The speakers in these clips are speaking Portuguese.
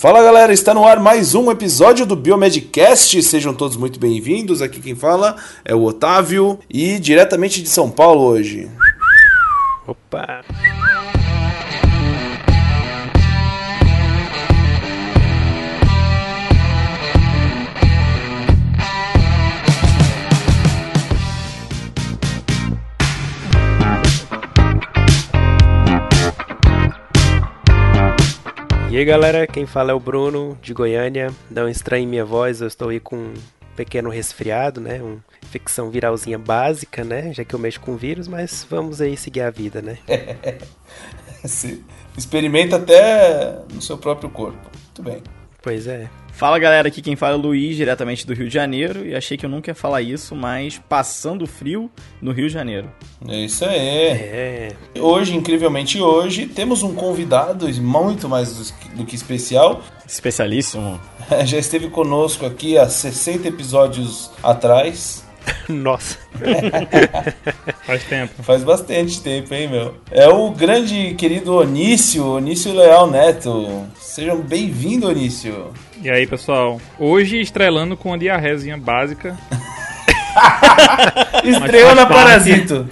Fala galera, está no ar mais um episódio do Biomedcast. Sejam todos muito bem-vindos. Aqui quem fala é o Otávio e diretamente de São Paulo hoje. Opa! Aí galera, quem fala é o Bruno de Goiânia. Não estranhe minha voz, eu estou aí com um pequeno resfriado, né? Uma infecção viralzinha básica, né? Já que eu mexo com vírus, mas vamos aí seguir a vida, né? Experimenta até no seu próprio corpo. Muito bem. Pois é. Fala galera, aqui quem fala é o Luiz, diretamente do Rio de Janeiro, e achei que eu nunca ia falar isso, mas passando frio no Rio de Janeiro. É isso aí. É. Hoje, incrivelmente hoje, temos um convidado muito mais do que especial. Especialíssimo. Já esteve conosco aqui há 60 episódios atrás. Nossa. Faz tempo. Faz bastante tempo, hein, meu? É o grande querido Onício, Onício Leal Neto. Sejam bem-vindos, Onício. E aí, pessoal? Hoje estrelando com a diarrezinha básica. Estreou na Parasito.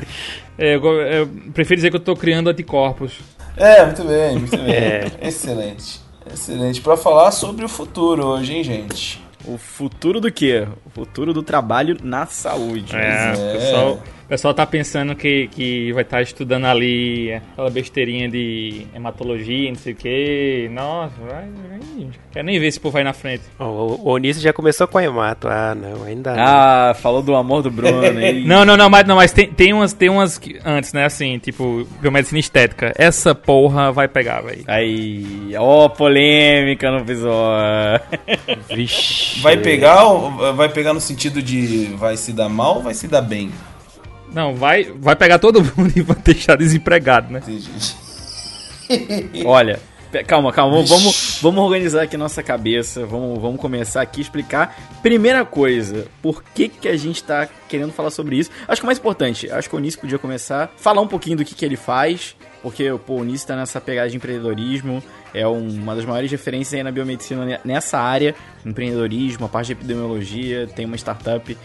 É, eu, eu, prefiro dizer que eu tô criando anticorpos. É, muito bem, muito bem. É. Excelente. Excelente. Para falar sobre o futuro hoje, hein, gente? O futuro do quê? O futuro do trabalho na saúde. É, é. pessoal o pessoal tá pensando que, que vai estar tá estudando ali aquela besteirinha de hematologia, não sei o que. Nossa, vai, vai. Quero nem ver se povo vai na frente. Oh, o Onísio já começou com a hemato. Ah, não, ainda não. Ah, falou do amor do Bruno aí. não, não, não, mas, não, mas tem, tem umas, tem umas que, antes, né? Assim, tipo, biomedicina estética. Essa porra vai pegar, velho. Aí, ó, oh, polêmica no episódio. Vixe. Vai pegar ou vai pegar no sentido de vai se dar mal ou vai se dar bem? Não, vai, vai pegar todo mundo e vai deixar desempregado, né? Olha, calma, calma, vamos, vamos organizar aqui nossa cabeça, vamos, vamos começar aqui a explicar. Primeira coisa, por que, que a gente tá querendo falar sobre isso? Acho que o mais importante, acho que o Nisso podia começar, falar um pouquinho do que, que ele faz, porque pô, o Nisso tá nessa pegada de empreendedorismo, é uma das maiores referências aí na biomedicina nessa área, empreendedorismo, a parte de epidemiologia, tem uma startup,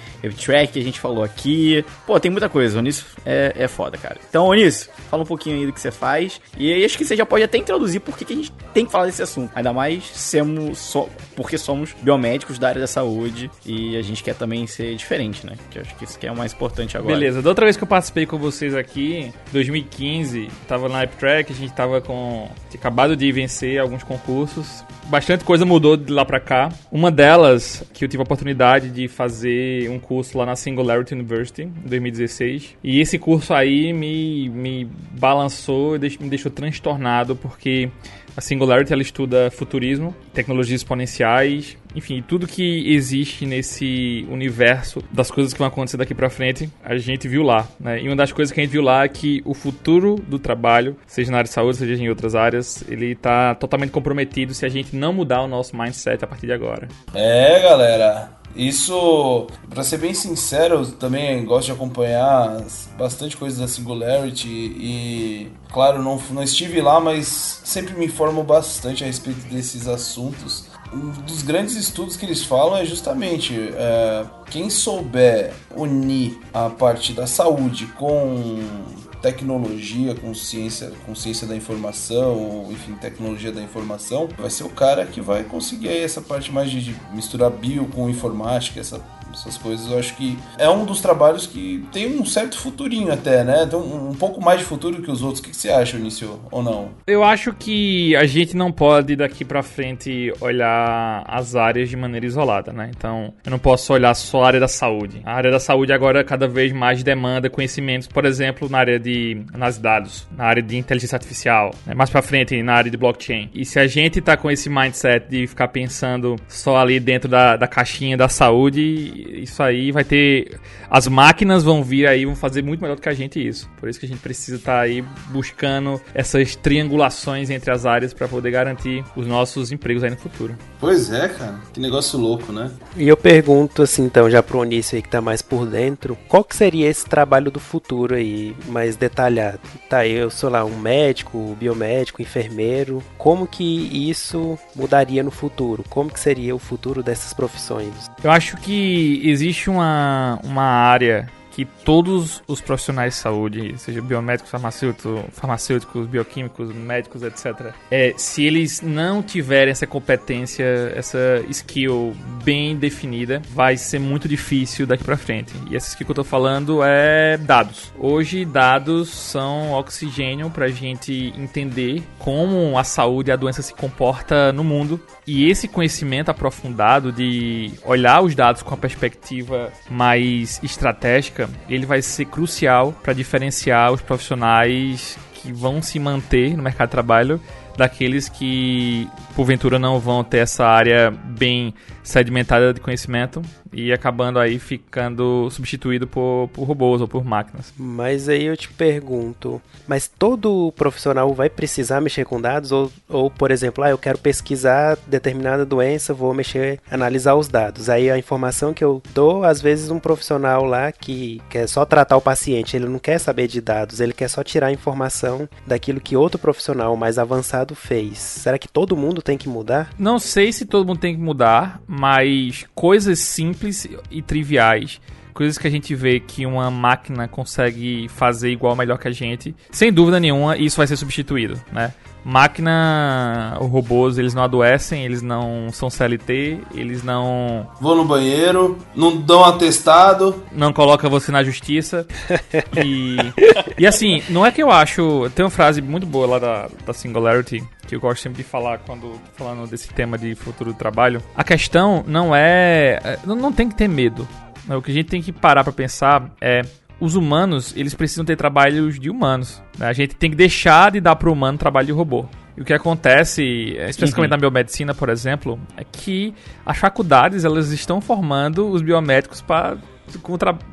Track a gente falou aqui. Pô, tem muita coisa, Onísio é, é foda, cara. Então, Onísio, fala um pouquinho aí do que você faz. E acho que você já pode até introduzir por que a gente tem que falar desse assunto. Ainda mais semos, porque somos biomédicos da área da saúde e a gente quer também ser diferente, né? Que acho que isso que é o mais importante agora. Beleza, da outra vez que eu participei com vocês aqui, 2015, tava na Track a gente tava com. acabado de vencer alguns concursos. Bastante coisa mudou de lá pra cá. Uma delas, que eu tive a oportunidade de fazer um curso lá na Singularity University, em 2016. E esse curso aí me, me balançou, me deixou transtornado, porque a Singularity ela estuda futurismo, tecnologias exponenciais, enfim, tudo que existe nesse universo das coisas que vão acontecer daqui para frente, a gente viu lá, né? E uma das coisas que a gente viu lá é que o futuro do trabalho, seja na área de saúde, seja em outras áreas, ele tá totalmente comprometido se a gente não mudar o nosso mindset a partir de agora. É, galera. Isso, para ser bem sincero, eu também gosto de acompanhar bastante coisas da Singularity e, claro, não, não estive lá, mas sempre me informo bastante a respeito desses assuntos. Um dos grandes estudos que eles falam é justamente é, quem souber unir a parte da saúde com tecnologia, com ciência, com ciência da informação, ou, enfim, tecnologia da informação, vai ser o cara que vai conseguir essa parte mais de misturar bio com informática, essa essas coisas. Eu acho que é um dos trabalhos que tem um certo futurinho até, né? Tem um, um pouco mais de futuro que os outros. O que, que você acha, Início, ou não? Eu acho que a gente não pode daqui para frente olhar as áreas de maneira isolada, né? Então, eu não posso olhar só a área da saúde. A área da saúde agora cada vez mais demanda conhecimentos, por exemplo, na área de de dados, na área de inteligência artificial, né? mais para frente na área de blockchain. E se a gente tá com esse mindset de ficar pensando só ali dentro da, da caixinha da saúde, isso aí vai ter. As máquinas vão vir aí, vão fazer muito melhor do que a gente isso. Por isso que a gente precisa estar tá aí buscando essas triangulações entre as áreas para poder garantir os nossos empregos aí no futuro. Pois é, cara. Que negócio louco, né? E eu pergunto assim, então, já pro Onício aí que tá mais por dentro, qual que seria esse trabalho do futuro aí, mais detalhado? Tá, eu sou lá um médico, biomédico, enfermeiro. Como que isso mudaria no futuro? Como que seria o futuro dessas profissões? Eu acho que existe uma, uma área que todos os profissionais de saúde, seja biomédicos, farmacêuticos, farmacêuticos bioquímicos, médicos, etc., é, se eles não tiverem essa competência, essa skill bem definida, vai ser muito difícil daqui para frente. E essa skill que eu tô falando é dados. Hoje, dados são oxigênio para a gente entender como a saúde e a doença se comporta no mundo. E esse conhecimento aprofundado de olhar os dados com a perspectiva mais estratégica ele vai ser crucial para diferenciar os profissionais que vão se manter no mercado de trabalho daqueles que porventura não vão ter essa área bem sedimentada de conhecimento e acabando aí ficando substituído por, por robôs ou por máquinas. Mas aí eu te pergunto, mas todo profissional vai precisar mexer com dados? Ou, ou por exemplo, ah, eu quero pesquisar determinada doença, vou mexer, analisar os dados. Aí a informação que eu dou, às vezes um profissional lá que quer só tratar o paciente, ele não quer saber de dados, ele quer só tirar a informação daquilo que outro profissional mais avançado fez. Será que todo mundo tem que mudar? Não sei se todo mundo tem que mudar, mas coisas simples e triviais coisas que a gente vê que uma máquina consegue fazer igual melhor que a gente, sem dúvida nenhuma, isso vai ser substituído, né? Máquina, robôs, eles não adoecem, eles não são CLT, eles não. Vão no banheiro, não dão atestado. Não coloca você na justiça. e. E assim, não é que eu acho. Tem uma frase muito boa lá da, da Singularity, que eu gosto sempre de falar quando falando desse tema de futuro do trabalho. A questão não é. é não, não tem que ter medo. O que a gente tem que parar para pensar é os humanos, eles precisam ter trabalhos de humanos. Né? A gente tem que deixar de dar para o humano trabalho de robô. E o que acontece, especificamente uhum. na biomedicina, por exemplo, é que as faculdades elas estão formando os biomédicos para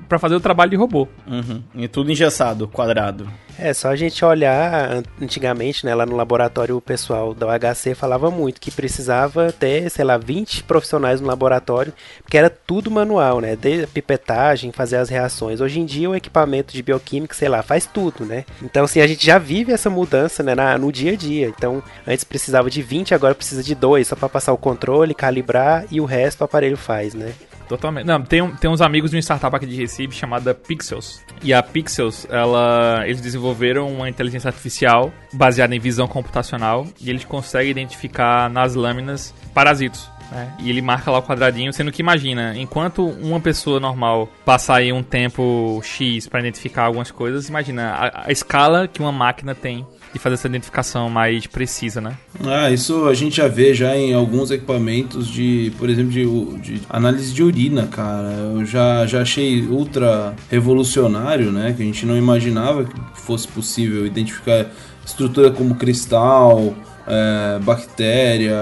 para fazer o trabalho de robô. Uhum. E tudo engessado, quadrado. É, só a gente olhar antigamente, né, lá no laboratório o pessoal da UHC falava muito que precisava ter, sei lá, 20 profissionais no laboratório, porque era tudo manual, né, de pipetagem, fazer as reações. Hoje em dia o equipamento de bioquímica, sei lá, faz tudo, né? Então, assim, a gente já vive essa mudança, né, na, no dia a dia. Então, antes precisava de 20, agora precisa de dois, só para passar o controle, calibrar e o resto o aparelho faz, né? Totalmente. Não, tem, tem uns amigos de uma startup aqui de Recife chamada Pixels. E a Pixels, ela, eles desenvolveram uma inteligência artificial baseada em visão computacional e eles conseguem identificar nas lâminas parasitos. Né? E ele marca lá o quadradinho, sendo que imagina, enquanto uma pessoa normal passar aí um tempo X para identificar algumas coisas, imagina a, a escala que uma máquina tem de fazer essa identificação mais precisa, né? Ah, isso a gente já vê já em alguns equipamentos de, por exemplo, de, de análise de urina, cara. Eu já, já achei ultra revolucionário, né? Que a gente não imaginava que fosse possível identificar estrutura como cristal, é, bactéria,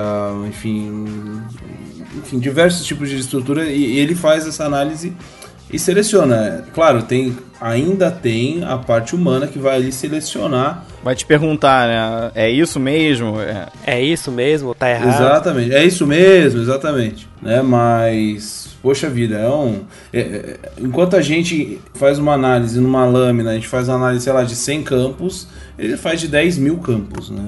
enfim, enfim, diversos tipos de estrutura e, e ele faz essa análise e seleciona. Claro, tem ainda tem a parte humana que vai ali selecionar. Vai te perguntar, né? É isso mesmo? É, é isso mesmo? Tá errado? Exatamente. É isso mesmo, exatamente. Né? Mas, poxa vida, é um. É, é, enquanto a gente faz uma análise numa lâmina, a gente faz uma análise, sei lá, de 100 campos, ele faz de 10 mil campos, né?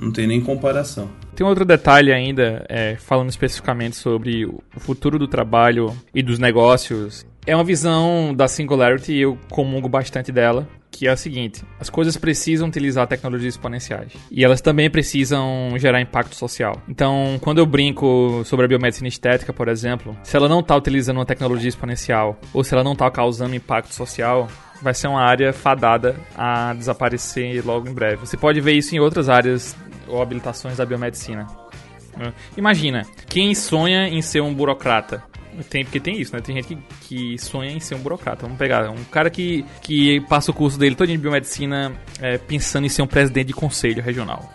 Não tem nem comparação. Tem outro detalhe ainda, é, falando especificamente sobre o futuro do trabalho e dos negócios é uma visão da Singularity e eu comungo bastante dela, que é a seguinte: as coisas precisam utilizar tecnologias exponenciais e elas também precisam gerar impacto social. Então, quando eu brinco sobre a biomedicina estética, por exemplo, se ela não está utilizando uma tecnologia exponencial ou se ela não está causando impacto social, vai ser uma área fadada a desaparecer logo em breve. Você pode ver isso em outras áreas ou habilitações da biomedicina. Imagina, quem sonha em ser um burocrata tem, porque tem isso, né? Tem gente que, que sonha em ser um burocrata. Vamos pegar um cara que, que passa o curso dele todo de biomedicina é, pensando em ser um presidente de conselho regional.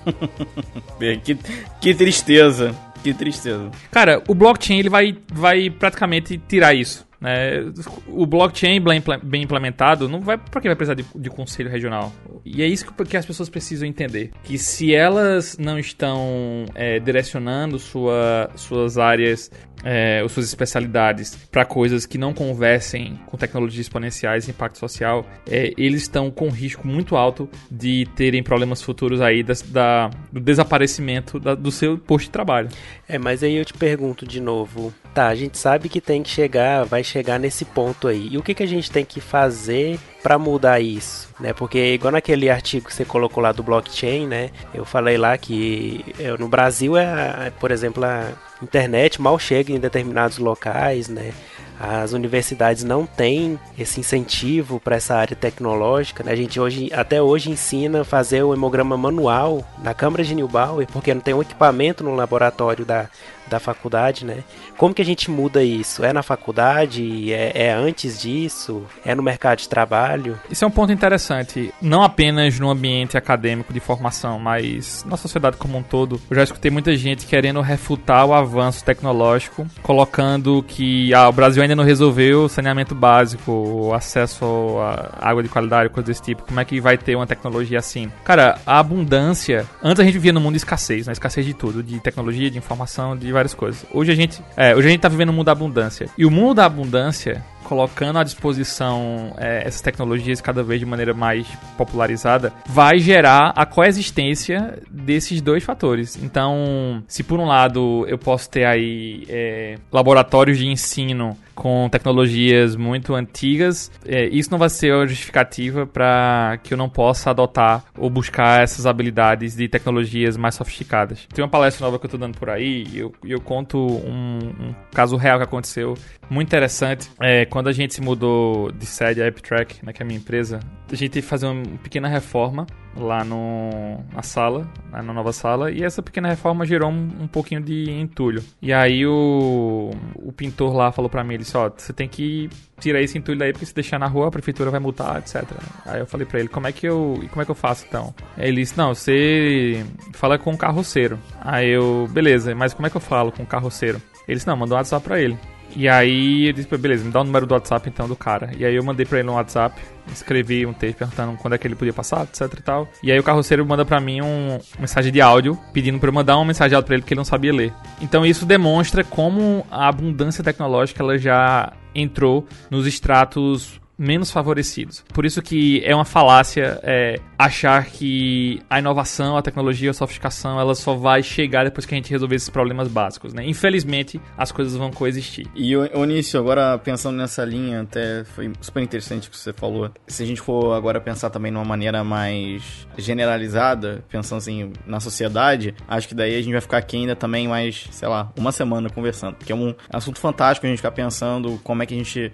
que, que tristeza. Que tristeza. Cara, o blockchain ele vai, vai praticamente tirar isso. Né? O blockchain bem implementado não vai para que vai precisar de, de, conselho regional. E é isso que, que, as pessoas precisam entender. Que se elas não estão é, direcionando sua, suas áreas é, suas especialidades para coisas que não conversem com tecnologias exponenciais e impacto social, é, eles estão com risco muito alto de terem problemas futuros aí das, da, do desaparecimento da, do seu posto de trabalho. É, mas aí eu te pergunto de novo, tá, a gente sabe que tem que chegar, vai chegar nesse ponto aí. E o que, que a gente tem que fazer para mudar isso, né? Porque igual naquele artigo que você colocou lá do blockchain, né? Eu falei lá que eu, no Brasil é, por exemplo, a internet mal chega em determinados locais, né? As universidades não têm esse incentivo para essa área tecnológica. Né? A gente hoje, até hoje ensina a fazer o hemograma manual na Câmara de Newbauer, porque não tem um equipamento no laboratório da, da faculdade, né? Como que a gente muda isso? É na faculdade? É, é, antes disso? É no mercado de trabalho? Isso é um ponto interessante. Não apenas no ambiente acadêmico de formação, mas na sociedade como um todo. Eu já escutei muita gente querendo refutar o avanço tecnológico, colocando que ah, o Brasil ainda não resolveu saneamento básico, acesso a água de qualidade, coisas desse tipo. Como é que vai ter uma tecnologia assim? Cara, a abundância. Antes a gente vivia no mundo de escassez, né? Escassez de tudo, de tecnologia, de informação, de várias coisas. Hoje a gente, é, hoje a gente tá vivendo um mundo da abundância. E o mundo da abundância colocando à disposição é, essas tecnologias cada vez de maneira mais popularizada, vai gerar a coexistência desses dois fatores. Então, se por um lado eu posso ter aí é, laboratórios de ensino com tecnologias muito antigas, é, isso não vai ser a justificativa para que eu não possa adotar ou buscar essas habilidades de tecnologias mais sofisticadas. Tem uma palestra nova que eu estou dando por aí e eu, eu conto um, um, caso real que aconteceu muito interessante. É, quando a gente se mudou de sede a AppTrack, né, que é a minha empresa, a gente teve que fazer uma pequena reforma lá no, na sala, né, na nova sala, e essa pequena reforma gerou um, um pouquinho de entulho. E aí o, o pintor lá falou para mim, ele disse, ó, você tem que tirar esse entulho daí, porque se deixar na rua a prefeitura vai multar, etc. Aí eu falei para ele, como é que eu, como é que eu faço então? Aí ele disse, não, você fala com o carroceiro. Aí eu, beleza, mas como é que eu falo com o carroceiro? Ele disse, não, mandou um WhatsApp pra ele. E aí ele disse, beleza, me dá o número do WhatsApp então do cara. E aí eu mandei pra ele no WhatsApp, escrevi um texto perguntando quando é que ele podia passar, etc e tal. E aí o carroceiro manda pra mim um mensagem de áudio, pedindo pra eu mandar uma mensagem de áudio pra ele porque ele não sabia ler. Então isso demonstra como a abundância tecnológica ela já entrou nos estratos menos favorecidos. Por isso que é uma falácia é, achar que a inovação, a tecnologia, a sofisticação, ela só vai chegar depois que a gente resolver esses problemas básicos, né? Infelizmente, as coisas vão coexistir. E, Onício, agora pensando nessa linha, até foi super interessante o que você falou. Se a gente for agora pensar também numa maneira mais generalizada, pensando assim, na sociedade, acho que daí a gente vai ficar aqui ainda também mais, sei lá, uma semana conversando. Porque é um assunto fantástico a gente ficar pensando como é que a gente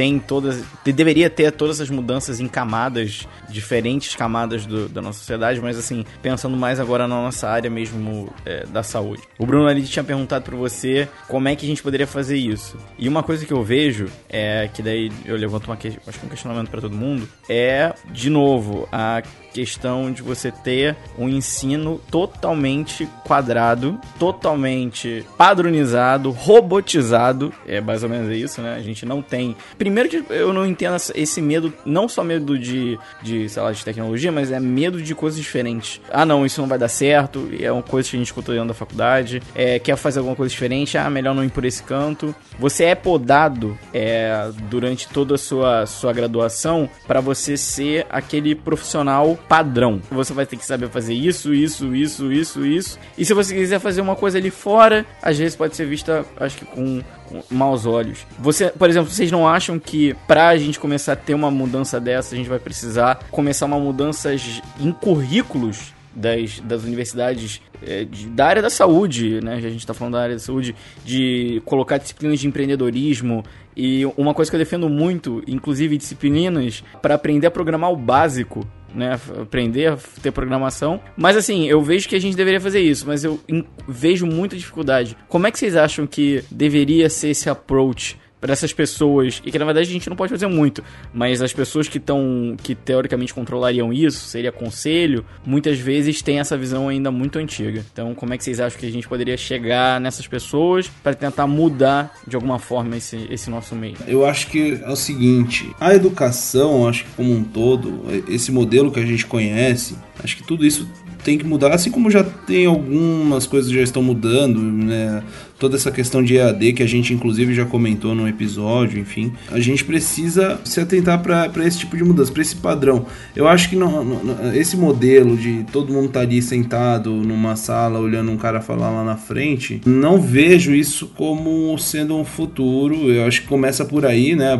tem todas. Deveria ter todas as mudanças em camadas, diferentes camadas do, da nossa sociedade, mas assim, pensando mais agora na nossa área mesmo é, da saúde. O Bruno ali tinha perguntado para você como é que a gente poderia fazer isso. E uma coisa que eu vejo é que daí eu levanto uma, acho que um questionamento para todo mundo é, de novo, a questão de você ter um ensino totalmente quadrado, totalmente padronizado, robotizado. É mais ou menos isso, né? A gente não tem. Primeiro que eu não entendo esse medo, não só medo de, de, sei lá, de tecnologia, mas é medo de coisas diferentes. Ah, não, isso não vai dar certo, é uma coisa que a gente escuta dentro da faculdade. É, quer fazer alguma coisa diferente, ah, melhor não ir por esse canto. Você é podado é, durante toda a sua, sua graduação para você ser aquele profissional padrão. Você vai ter que saber fazer isso, isso, isso, isso, isso. E se você quiser fazer uma coisa ali fora, às vezes pode ser vista, acho que com maus olhos. Você, por exemplo, vocês não acham que pra gente começar a ter uma mudança dessa, a gente vai precisar começar uma mudança em currículos das, das universidades é, de, da área da saúde, né? A gente está falando da área da saúde, de colocar disciplinas de empreendedorismo. E uma coisa que eu defendo muito, inclusive disciplinas para aprender a programar o básico né, aprender a ter programação. Mas assim, eu vejo que a gente deveria fazer isso, mas eu vejo muita dificuldade. Como é que vocês acham que deveria ser esse approach para essas pessoas, e que na verdade a gente não pode fazer muito, mas as pessoas que estão, que teoricamente controlariam isso, seria conselho, muitas vezes tem essa visão ainda muito antiga. Então, como é que vocês acham que a gente poderia chegar nessas pessoas para tentar mudar de alguma forma esse, esse nosso meio? Eu acho que é o seguinte, a educação, acho que como um todo, esse modelo que a gente conhece, acho que tudo isso tem que mudar, assim como já tem algumas coisas que já estão mudando, né? Toda essa questão de EAD que a gente inclusive já comentou no episódio, enfim, a gente precisa se atentar para esse tipo de mudança, para esse padrão. Eu acho que não, não, esse modelo de todo mundo estar tá ali sentado numa sala olhando um cara falar lá na frente, não vejo isso como sendo um futuro. Eu acho que começa por aí, né?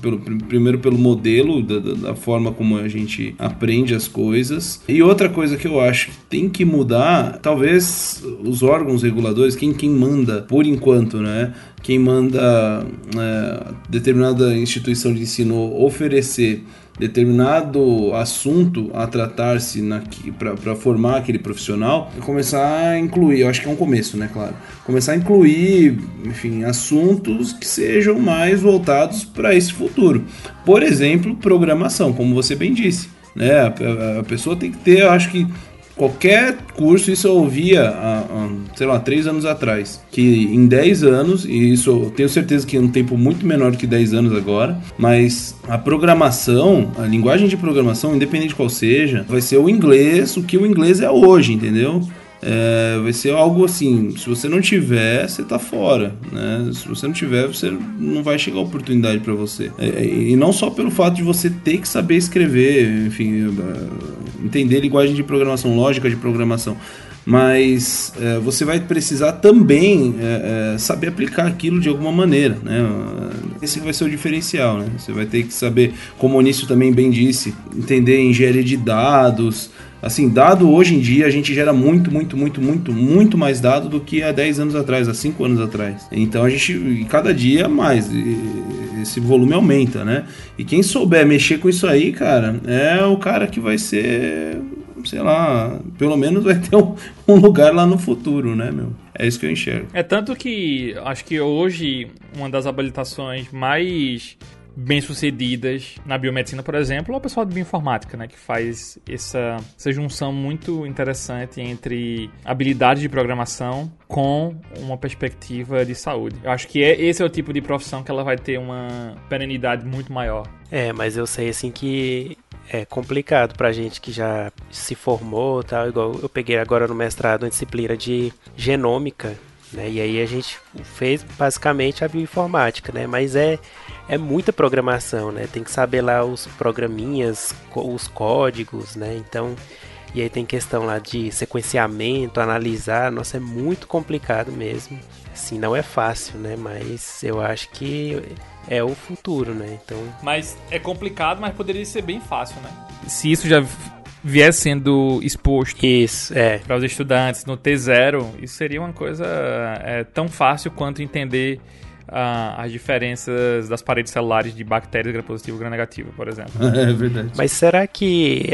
Pelo, primeiro pelo modelo, da, da forma como a gente aprende as coisas. E outra coisa que eu acho que tem que mudar, talvez os órgãos reguladores, quem, quem manda por enquanto, né? Quem manda é, determinada instituição de ensino oferecer determinado assunto a tratar-se para formar aquele profissional, começar a incluir, eu acho que é um começo, né, claro, começar a incluir, enfim, assuntos que sejam mais voltados para esse futuro. Por exemplo, programação, como você bem disse. Né, a, a pessoa tem que ter, eu acho que qualquer curso, isso eu ouvia há, há, sei lá, três anos atrás. Que em 10 anos, e isso eu tenho certeza que é um tempo muito menor que 10 anos agora, mas a programação, a linguagem de programação, independente de qual seja, vai ser o inglês, o que o inglês é hoje, entendeu? É, vai ser algo assim, se você não tiver, você tá fora, né? Se você não tiver, você não vai chegar a oportunidade para você. É, e não só pelo fato de você ter que saber escrever, enfim, é, entender linguagem de programação, lógica de programação, mas é, você vai precisar também é, é, saber aplicar aquilo de alguma maneira, né? Esse vai ser o diferencial, né? Você vai ter que saber, como o Onício também bem disse, entender engenharia de dados, Assim, dado hoje em dia, a gente gera muito, muito, muito, muito, muito mais dado do que há 10 anos atrás, há 5 anos atrás. Então a gente, cada dia mais, esse volume aumenta, né? E quem souber mexer com isso aí, cara, é o cara que vai ser, sei lá, pelo menos vai ter um, um lugar lá no futuro, né, meu? É isso que eu enxergo. É tanto que acho que hoje uma das habilitações mais bem-sucedidas na biomedicina, por exemplo, ou o pessoal de bioinformática, né, que faz essa, essa junção muito interessante entre habilidade de programação com uma perspectiva de saúde. Eu acho que é, esse é o tipo de profissão que ela vai ter uma perenidade muito maior. É, mas eu sei assim que é complicado pra gente que já se formou, tal, igual eu peguei agora no mestrado uma disciplina de genômica, né? E aí a gente fez basicamente a bioinformática, né? Mas é é muita programação, né? Tem que saber lá os programinhas, os códigos, né? Então, e aí tem questão lá de sequenciamento, analisar, nossa, é muito complicado mesmo. Assim, não é fácil, né? Mas eu acho que é o futuro, né? Então. Mas é complicado, mas poderia ser bem fácil, né? Se isso já vier sendo exposto isso, é. para os estudantes no T0, isso seria uma coisa é, tão fácil quanto entender as diferenças das paredes celulares de bactérias gram-positivo e gram-negativo, por exemplo. É verdade. Mas será que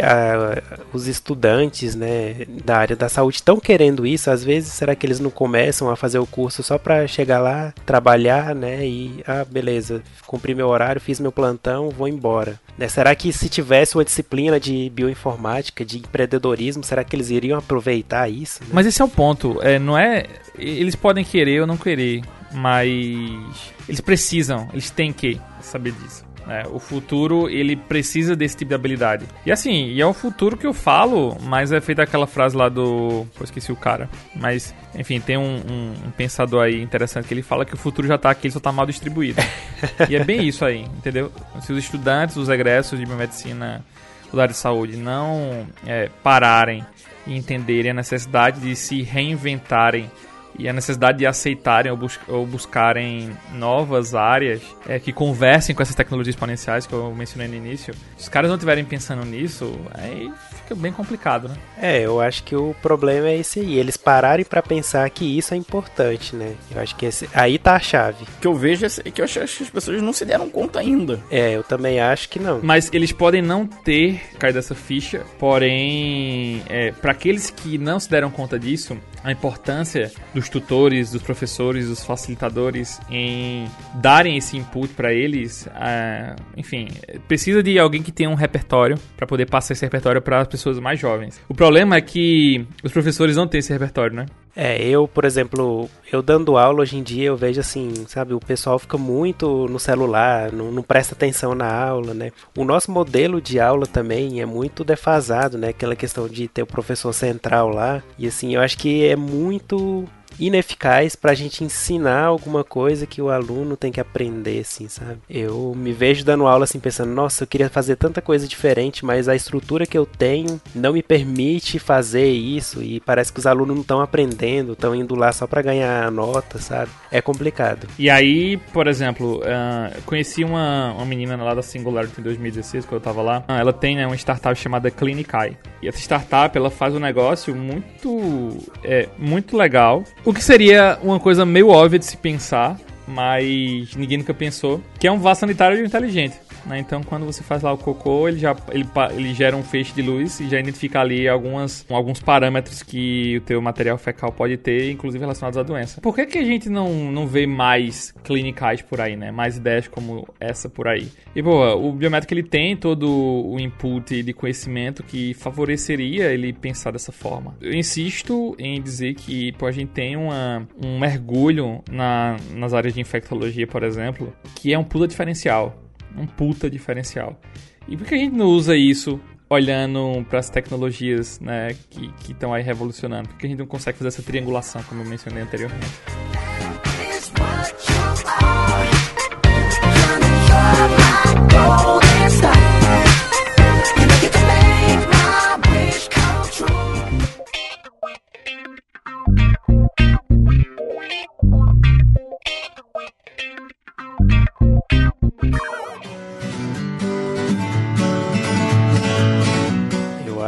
os estudantes né, da área da saúde estão querendo isso? Às vezes, será que eles não começam a fazer o curso só para chegar lá, trabalhar, né? E, ah, beleza, cumpri meu horário, fiz meu plantão, vou embora. Né? Será que se tivesse uma disciplina de bioinformática, de empreendedorismo, será que eles iriam aproveitar isso? Né? Mas esse é o ponto. É, não é. Eles podem querer ou não querer mas eles precisam, eles têm que saber disso. Né? O futuro, ele precisa desse tipo de habilidade. E assim, e é o futuro que eu falo, mas é feita aquela frase lá do... Pô, esqueci o cara. Mas, enfim, tem um, um, um, pensador aí interessante que ele fala que o futuro já tá aqui, ele só tá mal distribuído. e é bem isso aí, entendeu? Se os estudantes, os egressos de biomedicina da área de saúde não é, pararem e entenderem a necessidade de se reinventarem e a necessidade de aceitarem ou, bus ou buscarem novas áreas é, que conversem com essas tecnologias exponenciais que eu mencionei no início, se os caras não estiverem pensando nisso, aí fica bem complicado, né? É, eu acho que o problema é esse aí, eles pararem para pensar que isso é importante, né? Eu acho que esse, aí tá a chave. O que eu vejo é que eu acho que as pessoas não se deram conta ainda. É, eu também acho que não. Mas eles podem não ter caído dessa ficha, porém, é, para aqueles que não se deram conta disso, a importância do dos tutores, dos professores, dos facilitadores em darem esse input para eles, uh, enfim, precisa de alguém que tenha um repertório para poder passar esse repertório para as pessoas mais jovens. O problema é que os professores não têm esse repertório, né? É, eu, por exemplo, eu dando aula hoje em dia, eu vejo assim, sabe, o pessoal fica muito no celular, não, não, presta atenção na aula, né? O nosso modelo de aula também é muito defasado, né? Aquela questão de ter o professor central lá. E assim, eu acho que é muito ineficaz para a gente ensinar alguma coisa que o aluno tem que aprender, assim, sabe? Eu me vejo dando aula assim pensando, nossa, eu queria fazer tanta coisa diferente, mas a estrutura que eu tenho não me permite fazer isso e parece que os alunos não estão aprendendo, estão indo lá só para ganhar nota, sabe? É complicado. E aí, por exemplo, uh, conheci uma, uma menina lá da Singularity em 2016, quando eu tava lá. ela tem né, uma startup chamada Clinicai. E essa startup, ela faz um negócio muito, é, muito legal o que seria uma coisa meio óbvia de se pensar, mas ninguém nunca pensou, que é um vaso sanitário inteligente. Né? Então, quando você faz lá o cocô, ele já ele, ele gera um feixe de luz e já identifica ali algumas, alguns parâmetros que o teu material fecal pode ter, inclusive relacionados à doença. Por que, que a gente não, não vê mais clinicais por aí, né? Mais ideias como essa por aí? E, boa, o biométrico ele tem todo o input de conhecimento que favoreceria ele pensar dessa forma. Eu insisto em dizer que pô, a gente tem uma, um mergulho na, nas áreas de infectologia, por exemplo, que é um puta diferencial um puta diferencial. E por que a gente não usa isso olhando para as tecnologias né, que estão aí revolucionando? Por que a gente não consegue fazer essa triangulação, como eu mencionei anteriormente?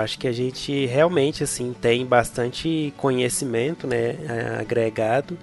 Acho que a gente realmente assim tem bastante conhecimento, né, agregado,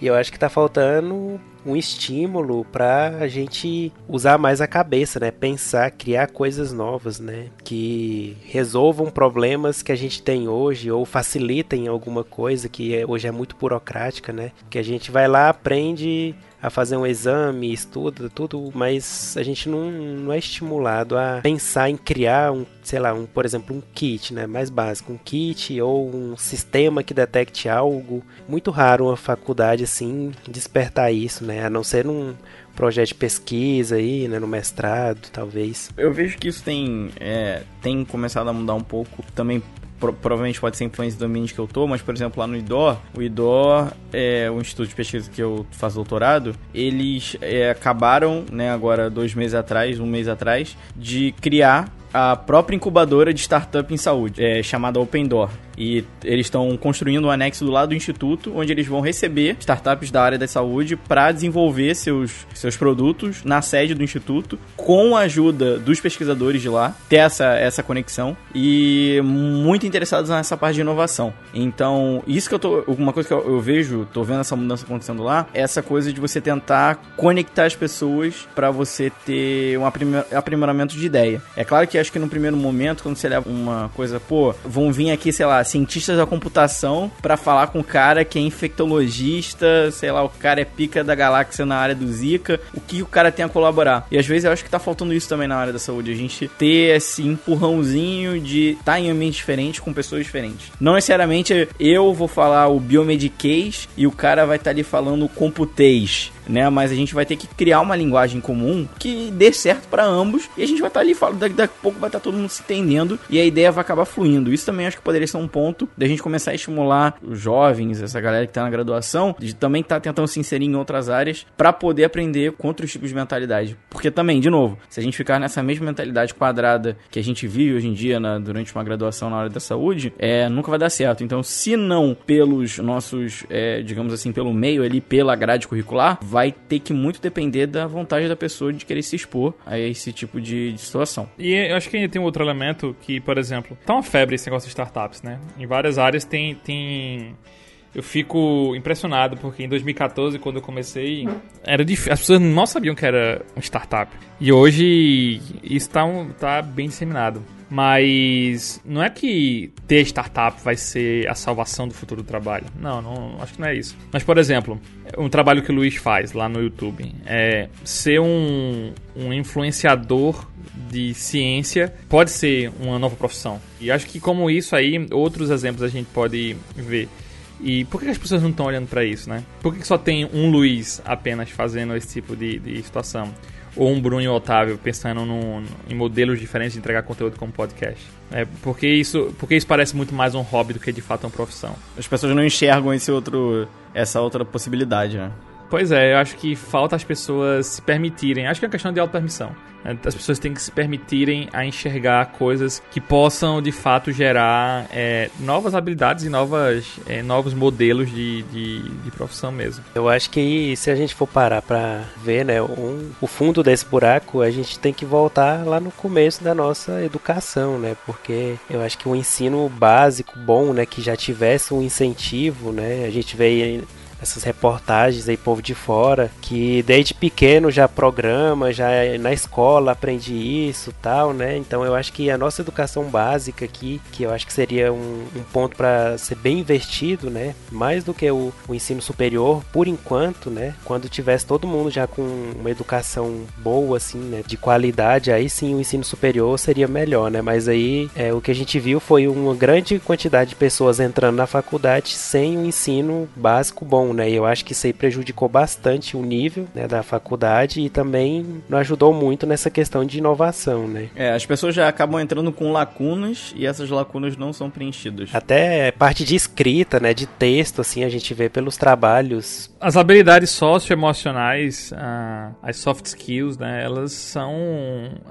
e eu acho que está faltando um estímulo para a gente usar mais a cabeça, né? Pensar, criar coisas novas, né? Que resolvam problemas que a gente tem hoje ou facilitem alguma coisa que é, hoje é muito burocrática, né? Que a gente vai lá, aprende a fazer um exame, estuda tudo, mas a gente não, não é estimulado a pensar em criar um, sei lá, um, por exemplo, um kit, né, mais básico, um kit ou um sistema que detecte algo. Muito raro uma faculdade assim despertar isso, né, a não ser num projeto de pesquisa aí, né, no mestrado, talvez. Eu vejo que isso tem, é, tem começado a mudar um pouco também Pro, provavelmente pode ser influência do ambiente que eu tô, mas por exemplo lá no IDOR, o IDOR é o instituto de pesquisa que eu faço doutorado, eles é, acabaram, né, agora dois meses atrás, um mês atrás, de criar a própria incubadora de startup em saúde, é, chamada Open Door. E eles estão construindo um anexo do lado do instituto, onde eles vão receber startups da área da saúde para desenvolver seus, seus produtos na sede do instituto, com a ajuda dos pesquisadores de lá, ter essa, essa conexão e muito interessados nessa parte de inovação. Então, isso que eu tô. Uma coisa que eu, eu vejo, tô vendo essa mudança acontecendo lá, é essa coisa de você tentar conectar as pessoas para você ter um aprimoramento de ideia. É claro que acho que no primeiro momento, quando você leva uma coisa, pô, vão vir aqui, sei lá, cientistas da computação para falar com o cara que é infectologista, sei lá, o cara é pica da galáxia na área do Zika, o que o cara tem a colaborar. E às vezes eu acho que tá faltando isso também na área da saúde, a gente ter esse empurrãozinho de estar tá em ambiente diferente com pessoas diferentes. Não necessariamente eu vou falar o biomediquês e o cara vai estar tá ali falando o computês né? Mas a gente vai ter que criar uma linguagem comum que dê certo para ambos e a gente vai estar tá ali falando, daqui, a pouco vai estar tá todo mundo se entendendo e a ideia vai acabar fluindo. Isso também acho que poderia ser um ponto da gente começar a estimular os jovens, essa galera que tá na graduação, de também estar tá tentando se inserir em outras áreas para poder aprender com outros tipos de mentalidade. Porque também, de novo, se a gente ficar nessa mesma mentalidade quadrada que a gente vive hoje em dia na, durante uma graduação na área da saúde, é, nunca vai dar certo. Então, se não pelos nossos, é, digamos assim, pelo meio ali, pela grade curricular, vai vai ter que muito depender da vontade da pessoa de querer se expor a esse tipo de, de situação. E eu acho que ainda tem um outro elemento que, por exemplo, tá uma febre esse negócio de startups, né? Em várias áreas tem, tem eu fico impressionado porque em 2014, quando eu comecei, era difícil, as pessoas não sabiam que era um startup. E hoje isso está um, tá bem disseminado. Mas não é que ter startup vai ser a salvação do futuro do trabalho. Não, não, acho que não é isso. Mas, por exemplo, um trabalho que o Luiz faz lá no YouTube é ser um, um influenciador de ciência pode ser uma nova profissão. E acho que como isso aí, outros exemplos a gente pode ver. E por que as pessoas não estão olhando para isso, né? Por que só tem um Luiz apenas fazendo esse tipo de, de situação? Ou um Bruno e um Otávio pensando no, em modelos diferentes de entregar conteúdo como podcast? É, porque, isso, porque isso parece muito mais um hobby do que de fato uma profissão. As pessoas não enxergam esse outro, essa outra possibilidade, né? Pois é, eu acho que falta as pessoas se permitirem. Acho que é uma questão de auto-permissão. As pessoas têm que se permitirem a enxergar coisas que possam de fato gerar é, novas habilidades e novas, é, novos modelos de, de, de, profissão mesmo. Eu acho que se a gente for parar para ver né, um, o fundo desse buraco, a gente tem que voltar lá no começo da nossa educação, né? Porque eu acho que o um ensino básico bom, né, que já tivesse um incentivo, né? A gente vê essas reportagens aí, povo de fora, que desde pequeno já programa, já na escola aprende isso tal, né? Então eu acho que a nossa educação básica aqui, que eu acho que seria um, um ponto para ser bem investido, né? Mais do que o, o, ensino superior, por enquanto, né? Quando tivesse todo mundo já com uma educação boa, assim, né? De qualidade, aí sim o ensino superior seria melhor, né? Mas aí é, o que a gente viu foi uma grande quantidade de pessoas entrando na faculdade sem um ensino básico bom né? E eu acho que isso aí prejudicou bastante o nível né, da faculdade e também não ajudou muito nessa questão de inovação, né? É, as pessoas já acabam entrando com lacunas e essas lacunas não são preenchidas. Até parte de escrita, né, de texto, assim, a gente vê pelos trabalhos. As habilidades socioemocionais, uh, as soft skills, né, elas são...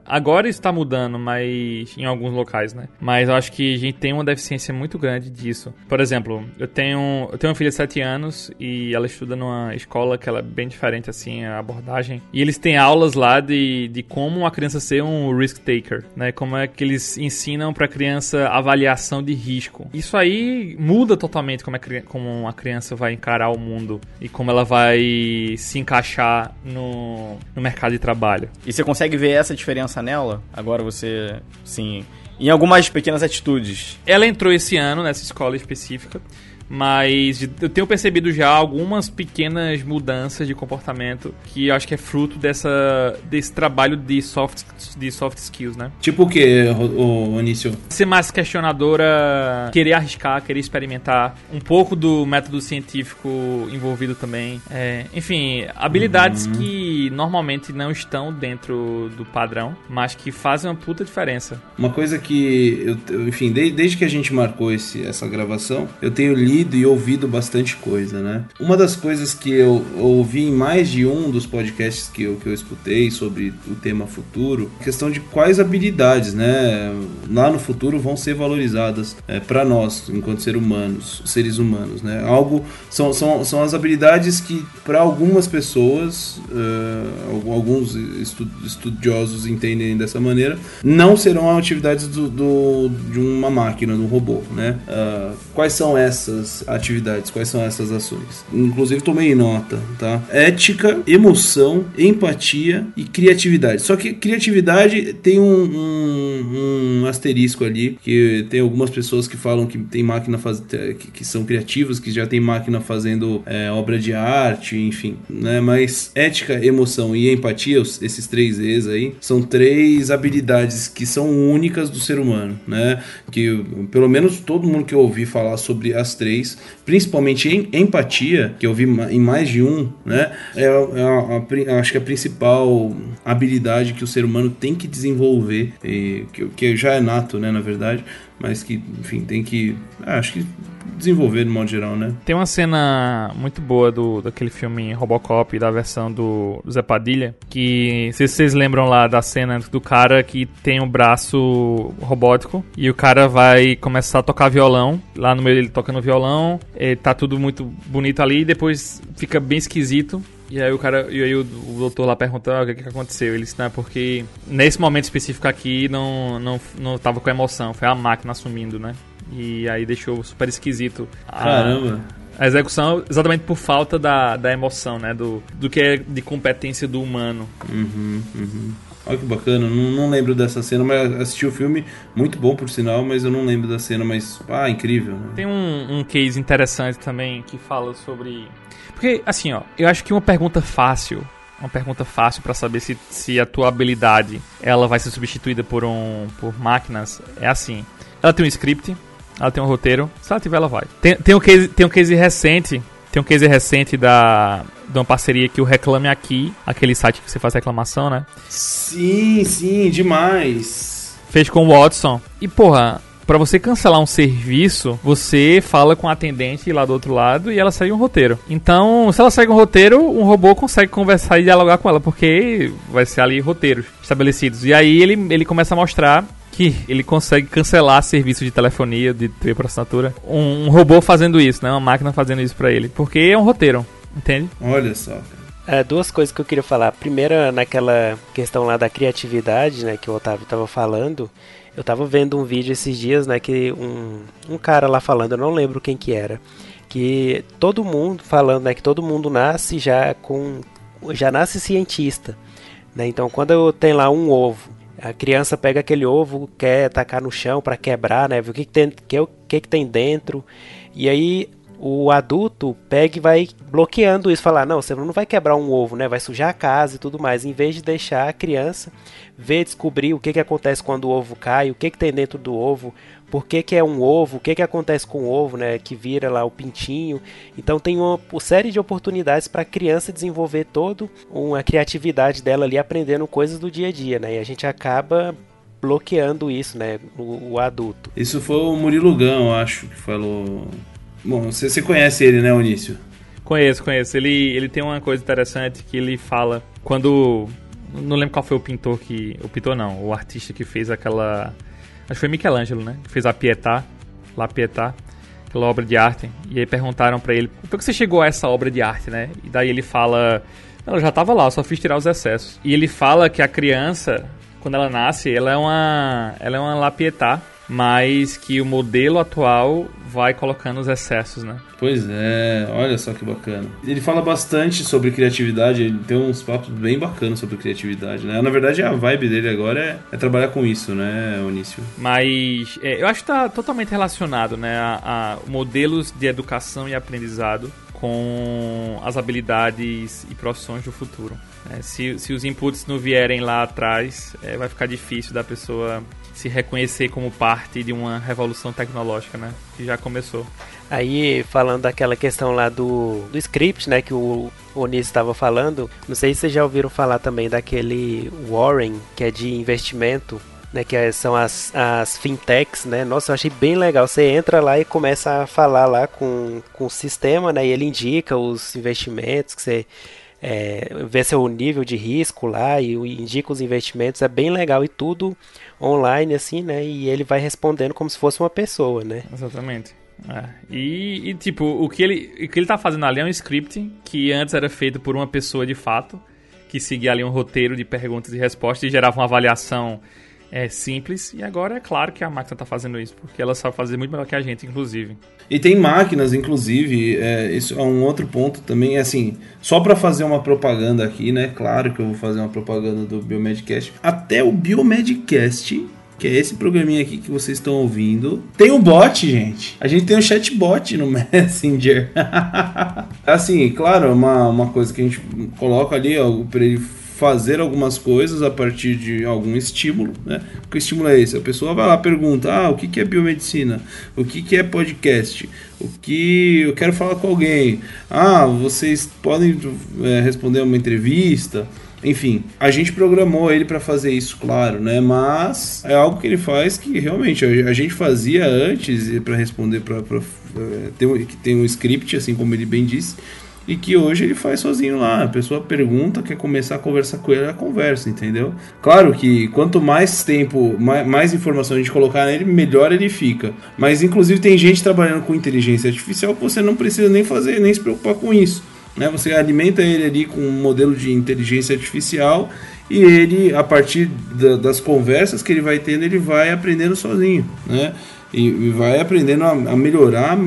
Agora está mudando, mas em alguns locais, né? Mas eu acho que a gente tem uma deficiência muito grande disso. Por exemplo, eu tenho, eu tenho uma filha de 7 anos e e ela estuda numa escola que ela é bem diferente, assim, a abordagem. E eles têm aulas lá de, de como a criança ser um risk taker, né? Como é que eles ensinam pra criança avaliação de risco. Isso aí muda totalmente como, é, como a criança vai encarar o mundo e como ela vai se encaixar no, no mercado de trabalho. E você consegue ver essa diferença nela? Agora você, sim, em algumas pequenas atitudes. Ela entrou esse ano nessa escola específica mas eu tenho percebido já algumas pequenas mudanças de comportamento que eu acho que é fruto dessa, desse trabalho de soft, de soft skills, né? Tipo o que, o Anício? Ser mais questionadora, querer arriscar, querer experimentar, um pouco do método científico envolvido também. É, enfim, habilidades uhum. que normalmente não estão dentro do padrão, mas que fazem uma puta diferença. Uma coisa que, eu, enfim, desde, desde que a gente marcou esse, essa gravação, eu tenho lido lido e ouvido bastante coisa, né? Uma das coisas que eu ouvi em mais de um dos podcasts que eu, que eu escutei sobre o tema futuro, questão de quais habilidades, né, lá no futuro vão ser valorizadas é, para nós, enquanto seres humanos, seres humanos, né? Algo são, são, são as habilidades que para algumas pessoas, uh, alguns estudiosos entendem dessa maneira, não serão atividades do, do de uma máquina, de um robô, né? Uh, quais são essas essas atividades, quais são essas ações. Inclusive tomei nota, tá? Ética, emoção, empatia e criatividade. Só que criatividade tem um, um, um asterisco ali, que tem algumas pessoas que falam que tem máquina faz... que, que são criativos, que já tem máquina fazendo é, obra de arte, enfim, né? Mas ética, emoção e empatia, esses três E's aí, são três habilidades que são únicas do ser humano, né? Que pelo menos todo mundo que eu ouvi falar sobre as três principalmente em empatia, que eu vi em mais de um, né? É, é a, a, acho que a principal habilidade que o ser humano tem que desenvolver, e, que, que já é nato, né, na verdade, mas que, enfim, tem que. Ah, acho que desenvolver de modo geral, né? Tem uma cena muito boa do daquele filme Robocop, da versão do Zé Padilha, que se vocês lembram lá da cena do cara que tem um braço robótico e o cara vai começar a tocar violão, lá no meio ele tocando violão, tá tudo muito bonito ali e depois fica bem esquisito e aí o cara, e aí o, o doutor lá perguntou ah, o que, que aconteceu. Ele disse, não, é porque nesse momento específico aqui não, não, não tava com emoção, foi a máquina assumindo, né? E aí deixou super esquisito. Caramba! A execução exatamente por falta da, da emoção, né? Do, do que é de competência do humano. Uhum, uhum. Olha que bacana, não, não, lembro dessa cena, mas assisti o filme, muito bom por sinal, mas eu não lembro da cena, mas, ah, incrível. Né? Tem um, um case interessante também que fala sobre... Porque, assim, ó, eu acho que uma pergunta fácil uma pergunta fácil para saber se, se a tua habilidade ela vai ser substituída por um por máquinas é assim. Ela tem um script, ela tem um roteiro. Se ela tiver, ela vai. Tem, tem, um, case, tem um case recente. Tem um case recente da, de uma parceria que o Reclame Aqui, aquele site que você faz reclamação, né? Sim, sim, demais. Fez com o Watson. E, porra, para você cancelar um serviço, você fala com a atendente lá do outro lado e ela segue um roteiro. Então, se ela segue um roteiro, um robô consegue conversar e dialogar com ela, porque vai ser ali roteiros estabelecidos. E aí ele, ele começa a mostrar que ele consegue cancelar serviço de telefonia, de TV por assinatura. Um, um, robô fazendo isso, né? Uma máquina fazendo isso para ele. Porque é um roteiro, entende? Olha só, É, duas coisas que eu queria falar. Primeira, naquela questão lá da criatividade, né, que o Otávio estava falando. Eu estava vendo um vídeo esses dias, né, que um, um cara lá falando, eu não lembro quem que era, que todo mundo falando, né, que todo mundo nasce já com já nasce cientista, né? Então, quando tem lá um ovo a criança pega aquele ovo, quer tacar no chão para quebrar, né? Ver o que, que, tem, que, que, que tem dentro. E aí o adulto pega e vai bloqueando isso, falar, não, você não vai quebrar um ovo, né? Vai sujar a casa e tudo mais, em vez de deixar a criança ver, descobrir o que, que acontece quando o ovo cai, o que, que tem dentro do ovo, por que, que é um ovo, o que, que acontece com o ovo, né? Que vira lá o pintinho. Então tem uma, série de oportunidades para a criança desenvolver toda uma criatividade dela ali, aprendendo coisas do dia a dia, né? E a gente acaba bloqueando isso, né? O, o adulto. Isso foi o Murilo Gão, acho, que falou. Bom, você, você conhece ele, né, Onício? Conheço, conheço. Ele, ele tem uma coisa interessante que ele fala quando. Não lembro qual foi o pintor que. O pintor não, o artista que fez aquela Acho que foi Michelangelo, né? Que fez a Pietà, La Pietà, aquela obra de arte. E aí perguntaram para ele, por que você chegou a essa obra de arte, né? E daí ele fala, ela já tava lá, só fiz tirar os excessos. E ele fala que a criança, quando ela nasce, ela é uma, ela é uma La Pietà, mas que o modelo atual vai colocando os excessos, né? Pois é, olha só que bacana. Ele fala bastante sobre criatividade, ele tem uns papos bem bacanas sobre criatividade, né? Na verdade, a vibe dele agora é, é trabalhar com isso, né, Onício? Mas é, eu acho que está totalmente relacionado, né, a, a modelos de educação e aprendizado com as habilidades e profissões do futuro. É, se, se os inputs não vierem lá atrás, é, vai ficar difícil da pessoa se reconhecer como parte de uma revolução tecnológica, né? Que já começou. Aí, falando daquela questão lá do, do script, né? Que o Onis estava falando, não sei se vocês já ouviram falar também daquele Warren, que é de investimento, né, que é, são as, as fintechs, né? Nossa, eu achei bem legal. Você entra lá e começa a falar lá com, com o sistema, né? E ele indica os investimentos que você é, vê seu nível de risco lá e indica os investimentos. É bem legal e tudo online, assim, né? E ele vai respondendo como se fosse uma pessoa, né? Exatamente. É. E, e, tipo, o que, ele, o que ele tá fazendo ali é um script que antes era feito por uma pessoa de fato, que seguia ali um roteiro de perguntas e respostas e gerava uma avaliação é simples e agora é claro que a máquina está fazendo isso, porque ela sabe fazer muito melhor que a gente, inclusive. E tem máquinas, inclusive, é, isso é um outro ponto também, é assim, só para fazer uma propaganda aqui, né? Claro que eu vou fazer uma propaganda do Biomedcast. Até o Biomedcast que é esse programinha aqui que vocês estão ouvindo. Tem um bot, gente. A gente tem um chatbot no Messenger. assim, claro, uma, uma coisa que a gente coloca ali, ó, para ele fazer algumas coisas a partir de algum estímulo, né? Que estímulo é esse? A pessoa vai lá pergunta, ah, o que, que é biomedicina? O que, que é podcast? O que eu quero falar com alguém? Ah, vocês podem é, responder uma entrevista? Enfim, a gente programou ele para fazer isso, claro, né? Mas é algo que ele faz que realmente a gente fazia antes para responder para é, tem, tem um script, assim como ele bem disse e que hoje ele faz sozinho lá. A pessoa pergunta, quer começar a conversar com ele, ela conversa, entendeu? Claro que quanto mais tempo, mais, mais informação a gente colocar nele, melhor ele fica. Mas inclusive tem gente trabalhando com inteligência artificial que você não precisa nem fazer, nem se preocupar com isso. Né? Você alimenta ele ali com um modelo de inteligência artificial e ele, a partir da, das conversas que ele vai tendo, ele vai aprendendo sozinho, né? E, vai aprendendo a, a melhorar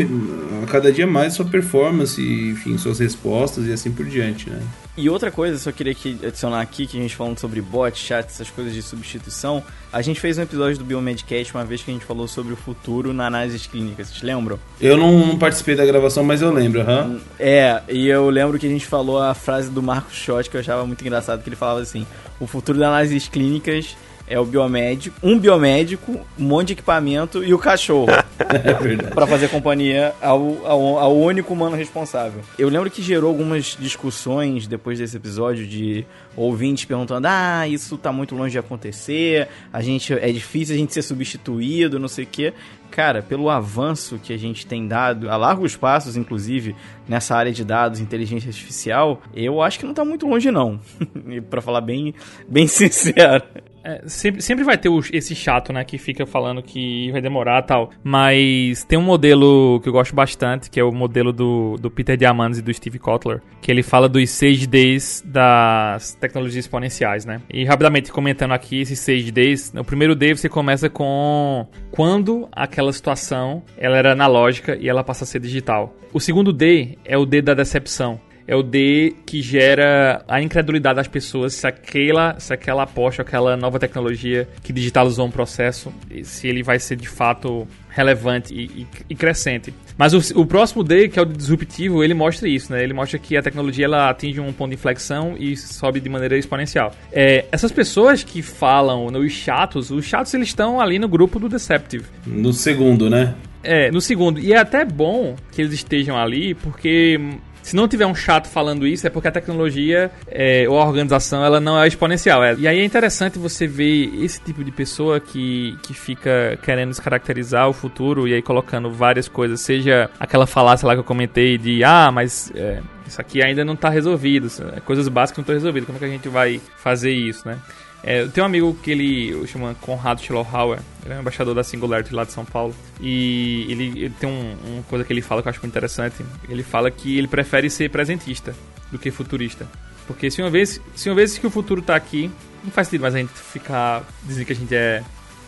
cada dia mais sua performance, enfim, suas respostas e assim por diante, né? E outra coisa, só queria que adicionar aqui, que a gente falando sobre bot, chat, essas coisas de substituição, a gente fez um episódio do Biomedcast uma vez que a gente falou sobre o futuro na análise clínica, vocês lembram? Eu não, não participei da gravação, mas eu lembro, aham. Uhum. É, e eu lembro que a gente falou a frase do Marcos Schott, que eu achava muito engraçado, que ele falava assim, o futuro das análises clínicas é o biomédico, um biomédico, um monte de equipamento e o cachorro. é. Pra fazer companhia ao, ao, ao, único humano responsável. Eu lembro que gerou algumas discussões depois desse episódio de ouvintes perguntando: ah, isso tá muito longe de acontecer, a gente é difícil a gente ser substituído, não sei o quê. Cara, pelo avanço que a gente tem dado, a largos passos, inclusive, nessa área de dados, inteligência artificial, eu acho que não tá muito longe, não. para falar bem, bem sincero. É, sempre, sempre vai ter esse chato, né, que fica falando que vai demorar tal. Mas tem um modelo que eu gosto bastante, que é o modelo do, do Peter Diamandis e do Steve Kotler, que ele fala dos seis Ds das tecnologias exponenciais, né? E rapidamente comentando aqui esses seis Ds, o primeiro D você começa com quando aquela situação ela era analógica e ela passa a ser digital. O segundo D é o D da decepção é o D que gera a incredulidade das pessoas se aquela, se aquela aposta, aquela nova tecnologia que digitalizou um processo, se ele vai ser de fato relevante e, e, e crescente. Mas o, o, próximo D, que é o disruptivo, ele mostra isso, né? Ele mostra que a tecnologia ela atinge um ponto de inflexão e sobe de maneira exponencial. É, essas pessoas que falam, os chatos, os chatos eles estão ali no grupo do Deceptive. No segundo, né? É, no segundo. E é até bom que eles estejam ali, porque se não tiver um chato falando isso, é porque a tecnologia é, ou a organização ela não é exponencial. É. E aí é interessante você ver esse tipo de pessoa que, que fica querendo descaracterizar o futuro e aí colocando várias coisas, seja aquela falácia lá que eu comentei de ah, mas é, isso aqui ainda não está resolvido, é, coisas básicas não estão resolvidas, como é que a gente vai fazer isso, né? É, eu tenho um amigo que ele chama Conrado Schlohauer, ele é embaixador da Singularity lá de São Paulo. E ele, ele tem um, uma coisa que ele fala que eu acho muito interessante. Ele fala que ele prefere ser presentista do que futurista. Porque se uma vez, se uma vez que o futuro está aqui, não faz sentido mais a gente ficar dizendo que a gente é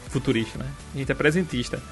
futurista, né? A gente é presentista.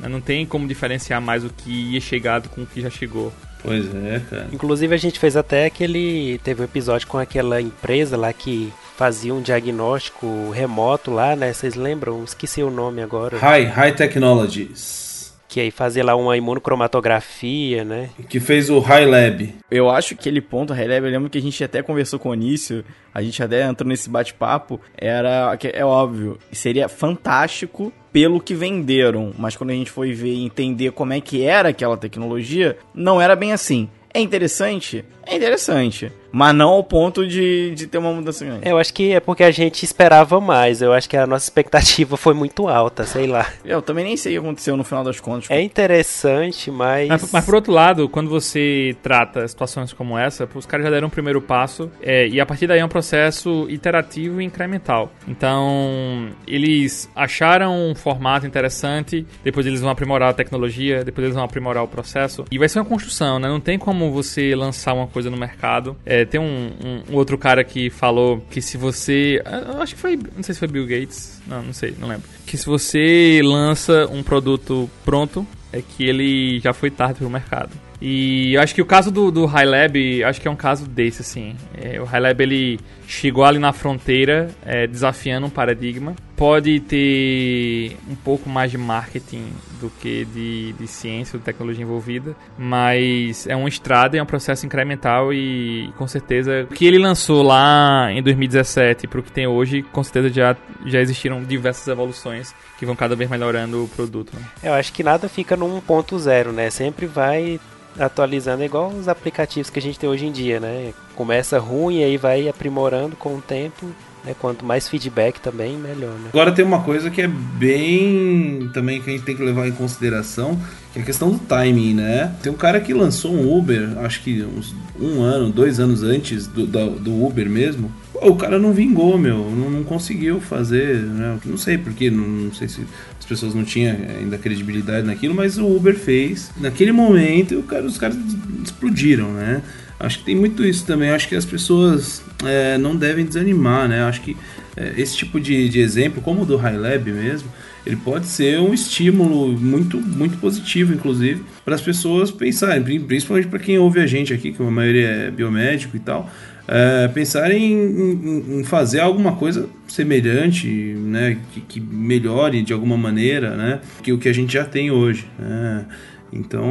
Não tem como diferenciar mais o que ia chegado com o que já chegou. Pois é, cara. Inclusive a gente fez até aquele. Teve um episódio com aquela empresa lá que fazia um diagnóstico remoto lá, né? Vocês lembram? Esqueci o nome agora. High, High Technologies que aí fazia lá uma imunocromatografia, né? Que fez o High Lab. Eu acho que aquele ponto, High Lab, eu lembro que a gente até conversou com o Onício, a gente até entrou nesse bate-papo, era, é óbvio, seria fantástico pelo que venderam, mas quando a gente foi ver e entender como é que era aquela tecnologia, não era bem assim. É interessante? É interessante. Mas não ao ponto de, de ter uma mudança grande. Eu acho que é porque a gente esperava mais. Eu acho que a nossa expectativa foi muito alta, sei lá. Eu também nem sei o que aconteceu no final das contas. É interessante, mas. Mas, mas por outro lado, quando você trata situações como essa, os caras já deram um primeiro passo. É, e a partir daí é um processo iterativo e incremental. Então, eles acharam um formato interessante, depois eles vão aprimorar a tecnologia, depois eles vão aprimorar o processo. E vai ser uma construção, né? Não tem como você lançar uma coisa no mercado. É, é, tem um, um, outro cara que falou que se você. Eu acho que foi. Não sei se foi Bill Gates. Não, não sei, não lembro. Que se você lança um produto pronto, é que ele já foi tarde pro mercado. E eu acho que o caso do, do High Lab, acho que é um caso desse, assim. É, o High Lab, ele chegou ali na fronteira, é, desafiando um paradigma. Pode ter um pouco mais de marketing do que de, de ciência, de tecnologia envolvida, mas é uma estrada é um processo incremental e, com certeza, o que ele lançou lá em 2017 para o que tem hoje, com certeza já, já existiram diversas evoluções que vão cada vez melhorando o produto. Né? Eu acho que nada fica no 1.0, né? Sempre vai atualizando, é igual os aplicativos que a gente tem hoje em dia, né? Começa ruim e aí vai aprimorando com o tempo. Né? Quanto mais feedback também, melhor. Né? Agora tem uma coisa que é bem também que a gente tem que levar em consideração, que é a questão do timing, né? Tem um cara que lançou um Uber, acho que uns um ano, dois anos antes do, do, do Uber mesmo. o cara não vingou, meu, não, não conseguiu fazer, né? Não sei porquê, não, não sei se pessoas não tinham ainda credibilidade naquilo, mas o Uber fez. Naquele momento, cara, os caras explodiram, né? Acho que tem muito isso também. Acho que as pessoas é, não devem desanimar, né? Acho que é, esse tipo de, de exemplo, como o do High Lab mesmo, ele pode ser um estímulo muito, muito positivo, inclusive, para as pessoas pensarem, principalmente para quem ouve a gente aqui, que a maioria é biomédico e tal, é, pensarem em, em, fazer alguma coisa semelhante, né, que, que, melhore de alguma maneira, né, que o que a gente já tem hoje. Né? Então,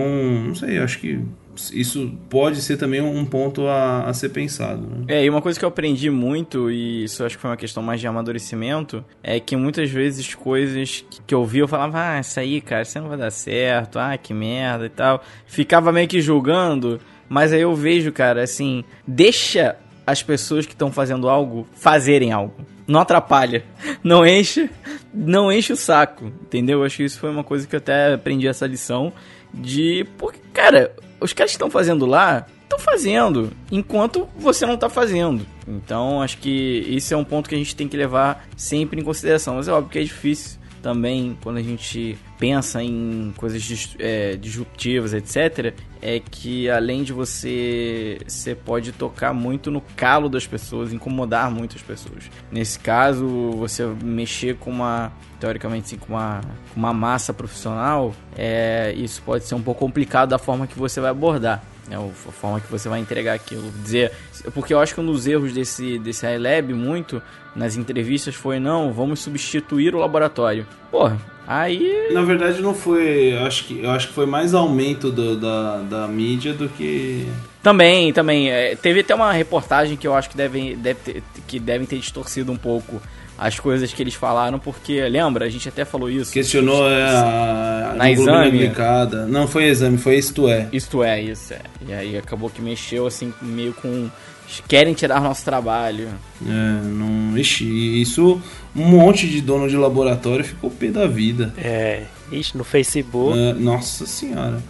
não sei, acho que isso pode ser também um ponto a, a ser pensado. Né? É, e uma coisa que eu aprendi muito, e isso acho que foi uma questão mais de amadurecimento, é que muitas vezes coisas que eu vi, eu falava, ah, isso aí, cara, isso não vai dar certo, ah, que merda e tal. Ficava meio que julgando, mas aí eu vejo, cara, assim, deixa as pessoas que estão fazendo algo fazerem algo. Não atrapalha. Não enche, não enche o saco, entendeu? Acho que isso foi uma coisa que eu até aprendi essa lição de, porque, cara, os caras que estão fazendo lá estão fazendo, enquanto você não está fazendo. Então, acho que esse é um ponto que a gente tem que levar sempre em consideração. Mas é óbvio que é difícil também quando a gente pensa em coisas é, disruptivas, etc., é que além de você, você pode tocar muito no calo das pessoas, incomodar muitas pessoas. Nesse caso, você mexer com uma, teoricamente, assim, com uma, uma massa profissional, é, isso pode ser um pouco complicado da forma que você vai abordar. É a forma que você vai entregar aquilo. Dizer, porque eu acho que um dos erros desse, desse iLab muito nas entrevistas foi: não, vamos substituir o laboratório. Porra, aí. Na verdade, não foi. Eu acho que, eu acho que foi mais aumento do, da, da mídia do que. Também, também. É, teve até uma reportagem que eu acho que devem, deve ter, que devem ter distorcido um pouco as coisas que eles falaram, porque, lembra, a gente até falou isso. Questionou é, a, na exame. Glicada. Não foi exame, foi isto é. Isto é, isso é. E aí acabou que mexeu assim, meio com. Querem tirar nosso trabalho. É, não. Ixi, isso. Um monte de dono de laboratório ficou pé da vida. É, ixi, no Facebook. É, nossa senhora.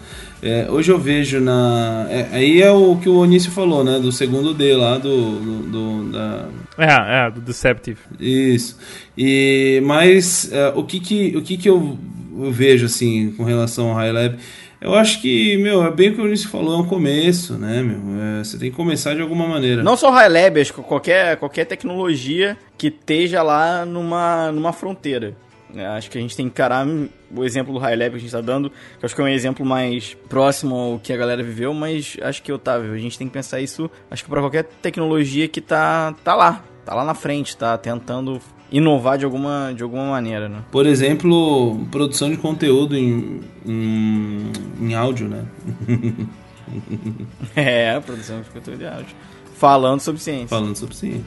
É, hoje eu vejo na. É, aí é o que o Onísio falou, né? Do segundo D lá do. do, do da... É, é, do Deceptive. Isso. E, mas é, o, que, que, o que, que eu, eu vejo assim com relação ao High Lab? Eu acho que, meu, é bem o que o Onísio falou, é um começo, né, meu? É, você tem que começar de alguma maneira. Não só o High Lab, acho que qualquer, qualquer tecnologia que esteja lá numa, numa fronteira. É, acho que a gente tem que encarar o exemplo do High Lab que a gente está dando, que acho que é um exemplo mais próximo ao que a galera viveu, mas acho que, Otávio, a gente tem que pensar isso, acho que para qualquer tecnologia que tá, tá lá, tá lá na frente, tá tentando inovar de alguma, de alguma maneira, né? Por exemplo, produção de conteúdo em, em, em áudio, né? é, produção de conteúdo em áudio. Falando sobre ciência. Falando sobre ciência.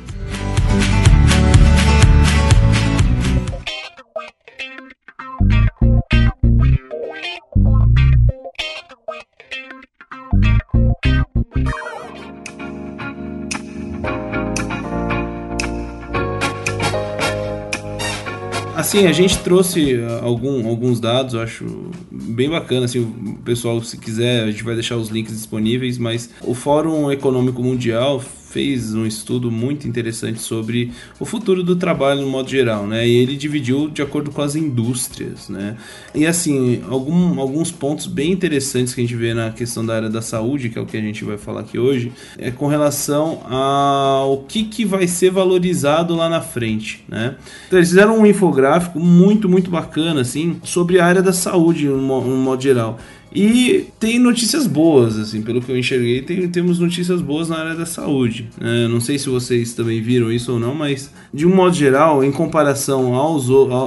Assim, a gente trouxe uh, algum, alguns dados, eu acho bem bacana. Assim, o pessoal, se quiser, a gente vai deixar os links disponíveis. Mas o Fórum Econômico Mundial fez um estudo muito interessante sobre o futuro do trabalho no modo geral, né? E ele dividiu de acordo com as indústrias, né? E assim, algum, alguns pontos bem interessantes que a gente vê na questão da área da saúde, que é o que a gente vai falar aqui hoje, é com relação ao que, que vai ser valorizado lá na frente, né? Então, eles fizeram um infográfico muito, muito bacana, assim, sobre a área da saúde no, no modo geral. E tem notícias boas, assim, pelo que eu enxerguei, tem, temos notícias boas na área da saúde. É, não sei se vocês também viram isso ou não, mas de um modo geral, em comparação aos,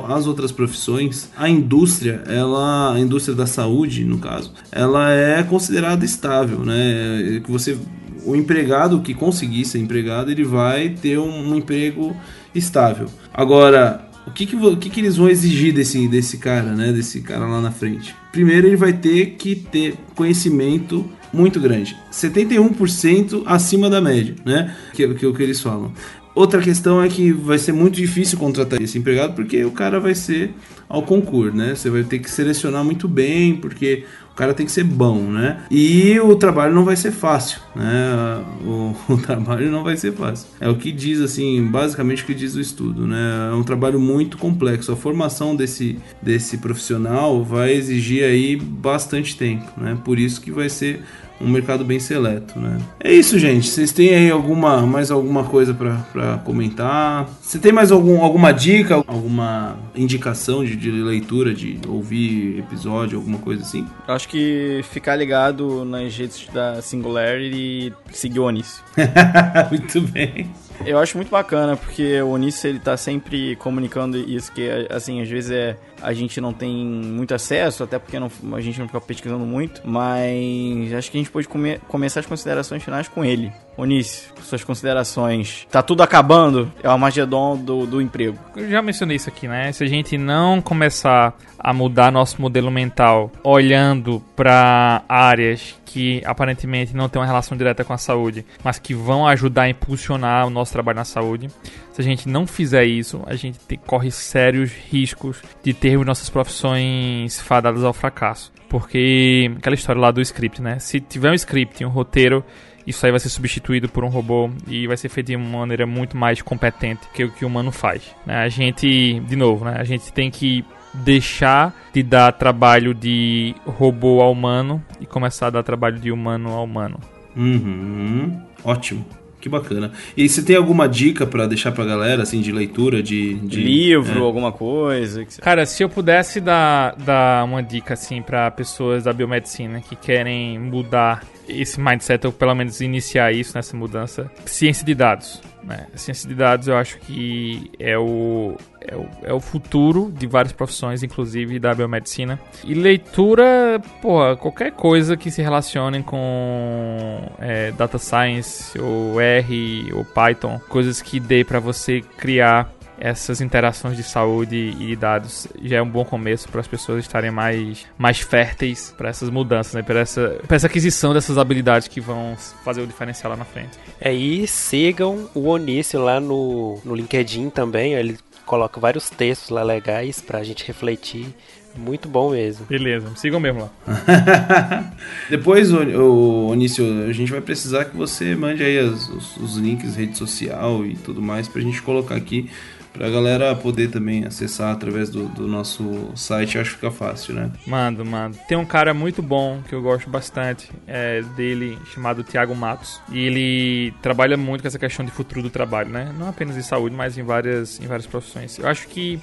às outras profissões, a indústria, ela, a indústria da saúde, no caso, ela é considerada estável, né? Que você, o empregado que conseguir ser empregado, ele vai ter um, um emprego estável. Agora, o que que, o que que eles vão exigir desse, desse cara, né? Desse cara lá na frente? Primeiro, ele vai ter que ter conhecimento muito grande. 71% acima da média, né? Que, que é o que eles falam. Outra questão é que vai ser muito difícil contratar esse empregado porque o cara vai ser ao concurso, né? Você vai ter que selecionar muito bem, porque o cara tem que ser bom, né? E o trabalho não vai ser fácil, né? O, o, trabalho não vai ser fácil. É o que diz, assim, basicamente o que diz o estudo, né? É um trabalho muito complexo. A formação desse, desse profissional vai exigir aí bastante tempo, né? Por isso que vai ser um mercado bem seleto, né? É isso, gente. Vocês têm aí alguma mais alguma coisa para comentar? Você tem mais algum, alguma dica, alguma indicação de, de, leitura, de ouvir episódio, alguma coisa assim? Acho que ficar ligado nas redes da Singularity e seguir o Onísio. Muito bem. Eu acho muito bacana, porque o Onísio ele tá sempre comunicando isso, que assim, às vezes é a gente não tem muito acesso, até porque não, a gente não fica pesquisando muito, mas acho que a gente pode come, começar as considerações finais com ele. Onísio, suas considerações. Tá tudo acabando? É o Armagedon do, do emprego. Eu já mencionei isso aqui, né? Se a gente não começar a mudar nosso modelo mental olhando para áreas que aparentemente não têm uma relação direta com a saúde, mas que vão ajudar a impulsionar o nosso trabalho na saúde, se a gente não fizer isso, a gente te, corre sérios riscos de termos nossas profissões fadadas ao fracasso. Porque aquela história lá do script, né? Se tiver um script, um roteiro, isso aí vai ser substituído por um robô e vai ser feito de uma maneira muito mais competente que o que o humano faz. Né? A gente, de novo, né? A gente tem que deixar de dar trabalho de robô ao humano e começar a dar trabalho de humano ao humano. Uhum. Ótimo. Que bacana. E você tem alguma dica para deixar pra galera, assim, de leitura, de... de Livro, é. alguma coisa? Cara, se eu pudesse dar, dar uma dica, assim, para pessoas da biomedicina que querem mudar esse mindset, ou pelo menos iniciar isso nessa mudança, ciência de dados. Né? Ciência de dados eu acho que é o, é o, é o futuro de várias profissões, inclusive da biomedicina. E leitura, porra, qualquer coisa que se relacione com é, data science, ou R, ou Python, coisas que dê para você criar essas interações de saúde e de dados já é um bom começo para as pessoas estarem mais, mais férteis para essas mudanças, né? para essa, essa aquisição dessas habilidades que vão fazer o diferencial lá na frente. É, e sigam o Onício lá no, no LinkedIn também, ele coloca vários textos lá legais para a gente refletir. Muito bom mesmo. Beleza, sigam mesmo lá. Depois, o, Onício, a gente vai precisar que você mande aí as, os, os links, rede social e tudo mais, para a gente colocar aqui Pra galera poder também acessar através do, do nosso site, acho que fica fácil, né? Mando, mando. Tem um cara muito bom que eu gosto bastante é, dele, chamado Tiago Matos. E ele trabalha muito com essa questão de futuro do trabalho, né? Não apenas em saúde, mas em várias, em várias profissões. Eu acho que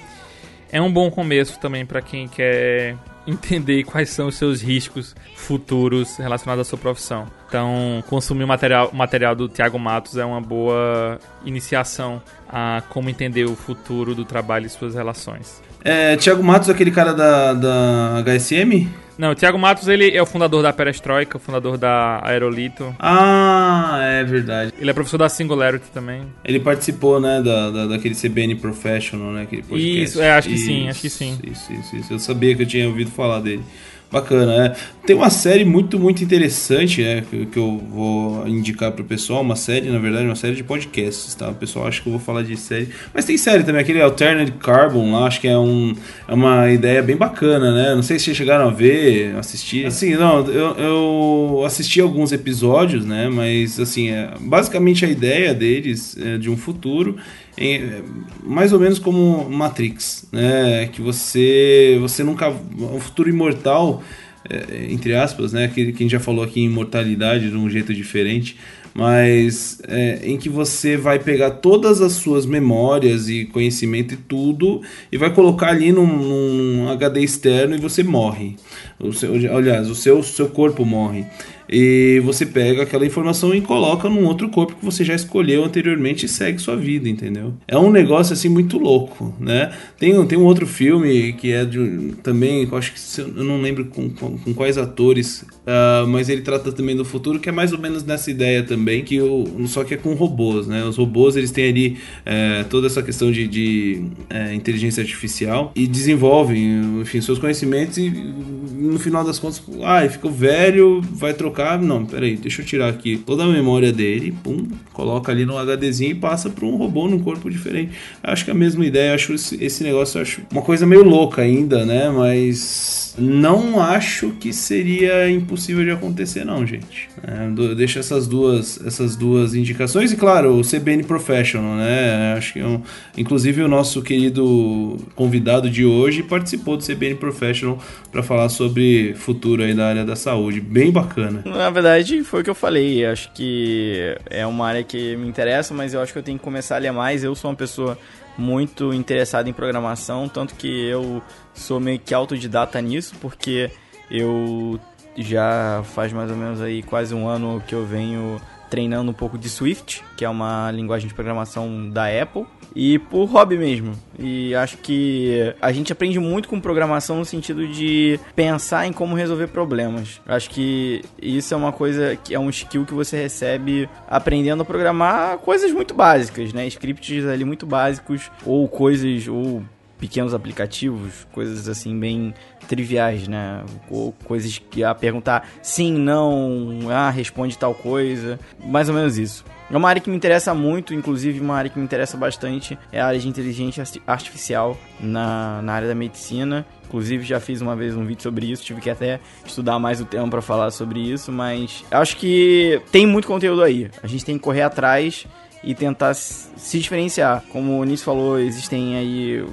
é um bom começo também para quem quer entender quais são os seus riscos futuros relacionados à sua profissão. Então, consumir o material, material do Tiago Matos é uma boa iniciação a como entender o futuro do trabalho e suas relações. É, Tiago Matos, aquele cara da, da HSM? Não, o Thiago Matos ele é o fundador da Perestroika, o fundador da Aerolito. Ah, é verdade. Ele é professor da Singularity também. Ele participou, né, da, da daquele CBN Professional, né, aquele podcast. Isso, é, acho que isso, sim, acho que sim. Isso, isso, isso. Eu sabia que eu tinha ouvido falar dele. Bacana, né? Tem uma série muito, muito interessante, né? Que, eu vou indicar pro pessoal. Uma série, na verdade, uma série de podcasts, tá? O pessoal acha que eu vou falar de série. Mas tem série também, aquele Alternate Carbon lá, acho que é, um, é uma ideia bem bacana, né? Não sei se vocês chegaram a ver, assistir. Assim, não, eu, eu assisti alguns episódios, né? Mas, assim, é, basicamente a ideia deles é de um futuro em, mais ou menos como Matrix, né? Que você você nunca um futuro imortal é, entre aspas, né? Que quem já falou aqui em imortalidade de um jeito diferente, mas é, em que você vai pegar todas as suas memórias e conhecimento e tudo e vai colocar ali num, num HD externo e você morre. O seu, aliás, o seu, seu corpo morre e você pega aquela informação e coloca num outro corpo que você já escolheu anteriormente e segue sua vida, entendeu? É um negócio assim muito louco, né? Tem, tem um outro filme que é de, também, eu acho que eu não lembro com, com, com quais atores, uh, mas ele trata também do futuro, que é mais ou menos nessa ideia também, que o, só que é com robôs, né? Os robôs eles têm ali é, toda essa questão de, de é, inteligência artificial e desenvolvem, enfim, seus conhecimentos e no final das contas, ah, ficou velho, vai trocar não, peraí, deixa eu tirar aqui toda a memória dele, pum, coloca ali no HDzinho e passa para um robô num corpo diferente. Acho que é a mesma ideia, acho esse, esse negócio, acho uma coisa meio louca ainda, né? Mas não acho que seria impossível de acontecer, não, gente. É, deixa essas duas, essas duas indicações e, claro, o CBN Professional, né? Acho que, é um, inclusive, o nosso querido convidado de hoje participou do CBN Professional para falar sobre futuro aí da área da saúde. Bem bacana. Na verdade, foi o que eu falei. Acho que é uma área que me interessa, mas eu acho que eu tenho que começar a ler mais. Eu sou uma pessoa muito interessada em programação, tanto que eu sou meio que autodidata nisso, porque eu já faz mais ou menos aí quase um ano que eu venho treinando um pouco de Swift, que é uma linguagem de programação da Apple, e por hobby mesmo. E acho que a gente aprende muito com programação no sentido de pensar em como resolver problemas. Acho que isso é uma coisa que é um skill que você recebe aprendendo a programar coisas muito básicas, né? Scripts ali muito básicos ou coisas ou pequenos aplicativos, coisas assim bem triviais, né? Ou coisas que a perguntar sim, não, ah, responde tal coisa, mais ou menos isso. É uma área que me interessa muito, inclusive uma área que me interessa bastante é a área de inteligência artificial na, na área da medicina. Inclusive já fiz uma vez um vídeo sobre isso, tive que até estudar mais o tema para falar sobre isso, mas acho que tem muito conteúdo aí. A gente tem que correr atrás e tentar se diferenciar. Como o Nisso falou, existem aí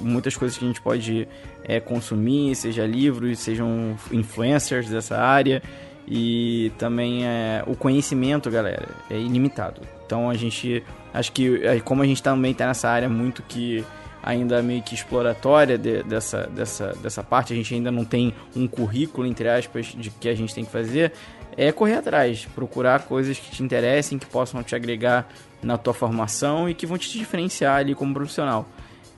muitas coisas que a gente pode é, consumir, seja livros, sejam influencers dessa área. E também é, o conhecimento, galera, é ilimitado. Então a gente, acho que é, como a gente também está nessa área muito que ainda meio que exploratória de, dessa, dessa, dessa parte, a gente ainda não tem um currículo, entre aspas, de que a gente tem que fazer, é correr atrás, procurar coisas que te interessem, que possam te agregar na tua formação e que vão te diferenciar ali como profissional.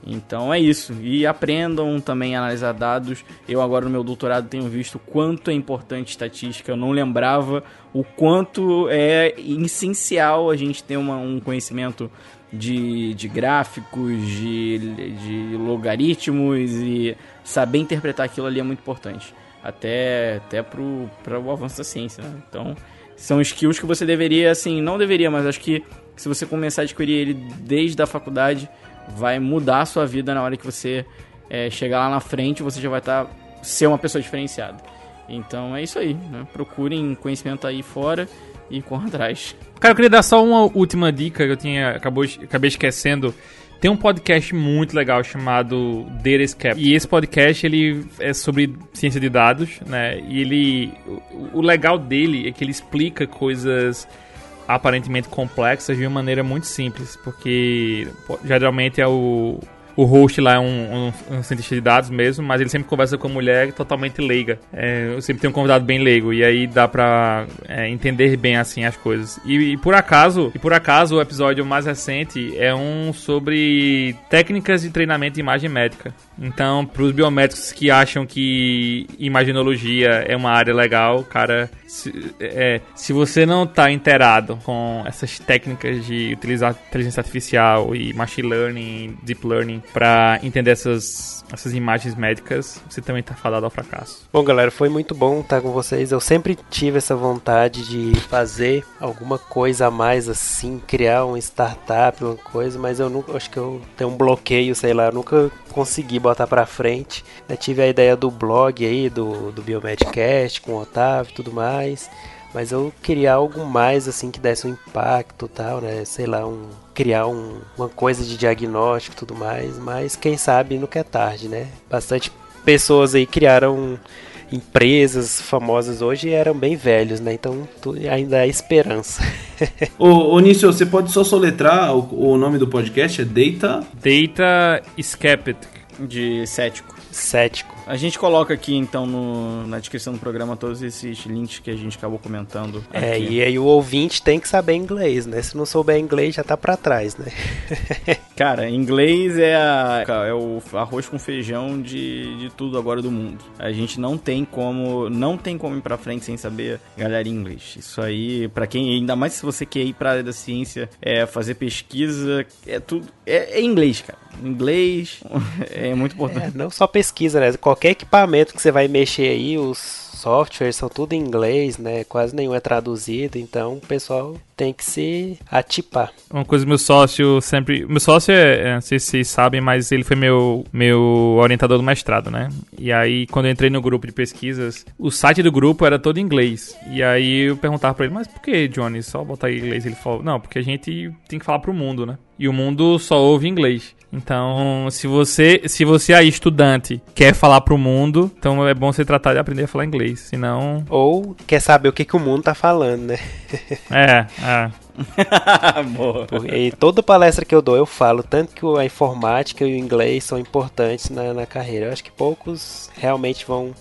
Então é isso. E aprendam também a analisar dados. Eu agora no meu doutorado tenho visto quanto é importante estatística. Eu não lembrava o quanto é essencial a gente ter uma, um conhecimento de, de gráficos, de, de logaritmos e saber interpretar aquilo ali é muito importante. Até, até para o avanço da ciência. Né? Então são skills que você deveria, assim, não deveria, mas acho que se você começar a adquirir ele desde a faculdade vai mudar a sua vida na hora que você é, chegar lá na frente, você já vai estar tá, ser uma pessoa diferenciada. Então é isso aí, né? Procurem conhecimento aí fora e corram atrás. Cara, eu queria dar só uma última dica que eu tinha acabou, acabei esquecendo. Tem um podcast muito legal chamado Data Escape. E esse podcast ele é sobre ciência de dados, né? E ele o legal dele é que ele explica coisas aparentemente complexas de uma maneira muito simples, porque geralmente é o o host lá é um, um, um, cientista de dados mesmo, mas ele sempre conversa com mulher totalmente leiga. É, eu sempre tenho um convidado bem leigo e aí dá pra é, entender bem assim as coisas. E, e, por acaso, e por acaso o episódio mais recente é um sobre técnicas de treinamento de imagem médica. Então, para os biomédicos que acham que imaginologia é uma área legal, cara, se, é, se você não está inteirado com essas técnicas de utilizar inteligência artificial e machine learning, deep learning para entender essas, essas imagens médicas, você também está fadado ao fracasso. Bom, galera, foi muito bom estar com vocês. Eu sempre tive essa vontade de fazer alguma coisa a mais assim, criar uma startup, uma coisa, mas eu nunca, acho que eu tenho um bloqueio, sei lá, eu nunca consegui botar para frente. Eu tive a ideia do blog aí, do, do Biomedcast com o Otávio e tudo mais. Mas eu queria algo mais assim que desse um impacto tal, né? Sei lá, um, criar um, uma coisa de diagnóstico e tudo mais. Mas quem sabe nunca é tarde, né? Bastante pessoas aí criaram empresas famosas hoje eram bem velhos, né? Então ainda há esperança. ô, ô Nício, você pode só soletrar o, o nome do podcast? É Data... Data Skeptic. De cético. Cético. A gente coloca aqui então no, na descrição do programa todos esses links que a gente acabou comentando. É, aqui. e aí o ouvinte tem que saber inglês, né? Se não souber inglês já tá para trás, né? Cara, inglês é, a, é o arroz com feijão de, de tudo agora do mundo. A gente não tem como não tem como ir para frente sem saber galera inglês. Isso aí, para quem ainda mais se você quer ir para área da ciência, é fazer pesquisa, é tudo é, é inglês, cara. Inglês é muito importante. É, não só pesquisa, né? Qualquer equipamento que você vai mexer aí, os softwares são tudo em inglês, né? Quase nenhum é traduzido, então o pessoal tem que se atipar. Uma coisa meu sócio sempre. Meu sócio é, é, não sei se vocês sabem, mas ele foi meu, meu orientador do mestrado, né? E aí, quando eu entrei no grupo de pesquisas, o site do grupo era todo em inglês. E aí eu perguntava pra ele, mas por que, Johnny? Só botar em inglês? Ele falou, não, porque a gente tem que falar pro mundo, né? E o mundo só ouve inglês. Então, se você, se você aí estudante quer falar pro mundo, então é bom você tratar de aprender a falar inglês, senão Ou quer saber o que, que o mundo tá falando, né? é, é. E toda palestra que eu dou, eu falo tanto que a informática e o inglês são importantes na, na carreira. Eu acho que poucos realmente vão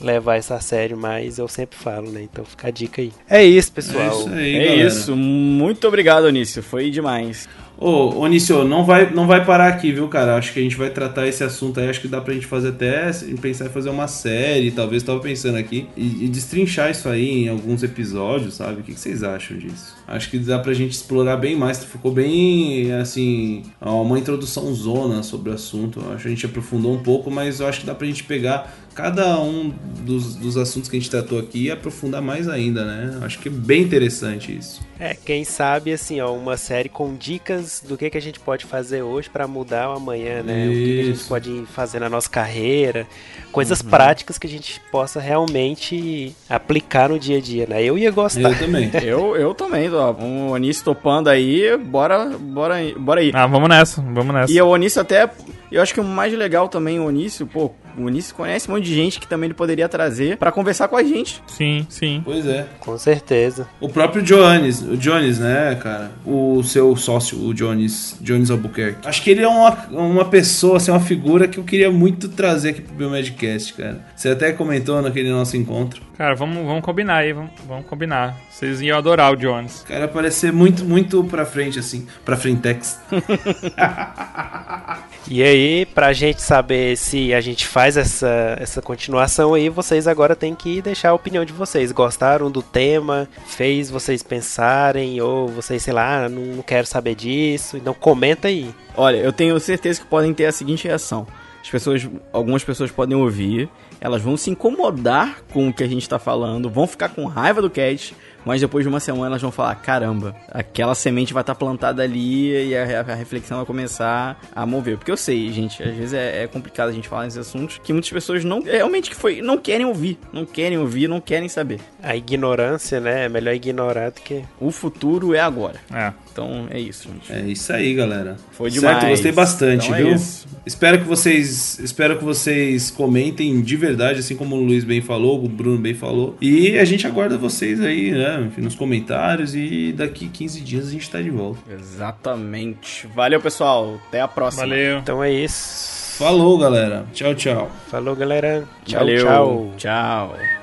levar isso a sério, mas eu sempre falo, né? Então fica a dica aí. É isso, É pessoal. isso aí, É isso. Muito obrigado, Onício. Foi demais. Ô, Onício, não vai, não vai parar aqui, viu, cara? Acho que a gente vai tratar esse assunto aí. Acho que dá pra gente fazer até pensar em fazer uma série, talvez tava pensando aqui, e, e destrinchar isso aí em alguns episódios, sabe? O que, que vocês acham disso? Acho que dá pra gente explorar bem mais. Ficou bem, assim, uma introdução zona sobre o assunto. Acho que a gente aprofundou um pouco, mas eu acho que dá pra gente pegar cada um dos, dos assuntos que a gente tratou aqui e aprofundar mais ainda, né? Acho que é bem interessante isso. É, quem sabe, assim, ó, uma série com dicas do que, que a gente pode fazer hoje pra mudar o amanhã, né? O que, que a gente Isso. pode fazer na nossa carreira, coisas práticas que a gente possa realmente aplicar no dia a dia, né? Eu ia gostar. Eu também. Eu, eu também, ó. Um Onício topando aí, bora, bora, bora aí. Ah, vamos nessa, vamos nessa. E o Onício até, eu acho que o mais legal também, o Onício, pô, o Onício conhece um monte de gente que também ele poderia trazer pra conversar com a gente. Sim, sim. Pois é. Com certeza. O próprio Jones, o Jones, né, cara? O seu sócio, o Jones, Jones Albuquerque. Acho que ele é uma, uma pessoa, assim, uma figura que eu queria muito trazer aqui pro Biomadcast, cara. Você até comentou naquele nosso encontro. Cara, vamos, vamos combinar aí, vamos, vamos combinar. Vocês iam adorar o Jones. O cara parece ser muito, muito pra frente, assim, pra frentex. E aí, pra gente saber se a gente faz essa, essa continuação aí, vocês agora têm que deixar a opinião de vocês. Gostaram do tema? Fez vocês pensarem? Ou vocês, sei lá, não, não quero saber disso? Então comenta aí. Olha, eu tenho certeza que podem ter a seguinte reação. As pessoas, algumas pessoas podem ouvir, elas vão se incomodar com o que a gente tá falando, vão ficar com raiva do cast, mas depois de uma semana elas vão falar: caramba, aquela semente vai estar plantada ali e a, a reflexão vai começar a mover. Porque eu sei, gente, às vezes é, é complicado a gente falar nesses assuntos que muitas pessoas não realmente que foi, não querem ouvir, não querem ouvir, não querem saber. A ignorância, né? É melhor ignorar do que. O futuro é agora. É. Então é isso, gente. É isso aí, galera. Foi Certo, demais. gostei bastante, Então é viu? isso. Espero que vocês, espero que vocês comentem de verdade, assim como o Luiz bem falou, o Bruno bem falou. E a gente aguarda vocês aí, né, enfim, nos comentários e daqui 15 dias a gente tá de volta. Exatamente. Valeu, pessoal. Até a próxima. Valeu. Então é isso. Falou, galera. Tchau, tchau. Falou, galera. Tchau, Valeu. tchau. Tchau.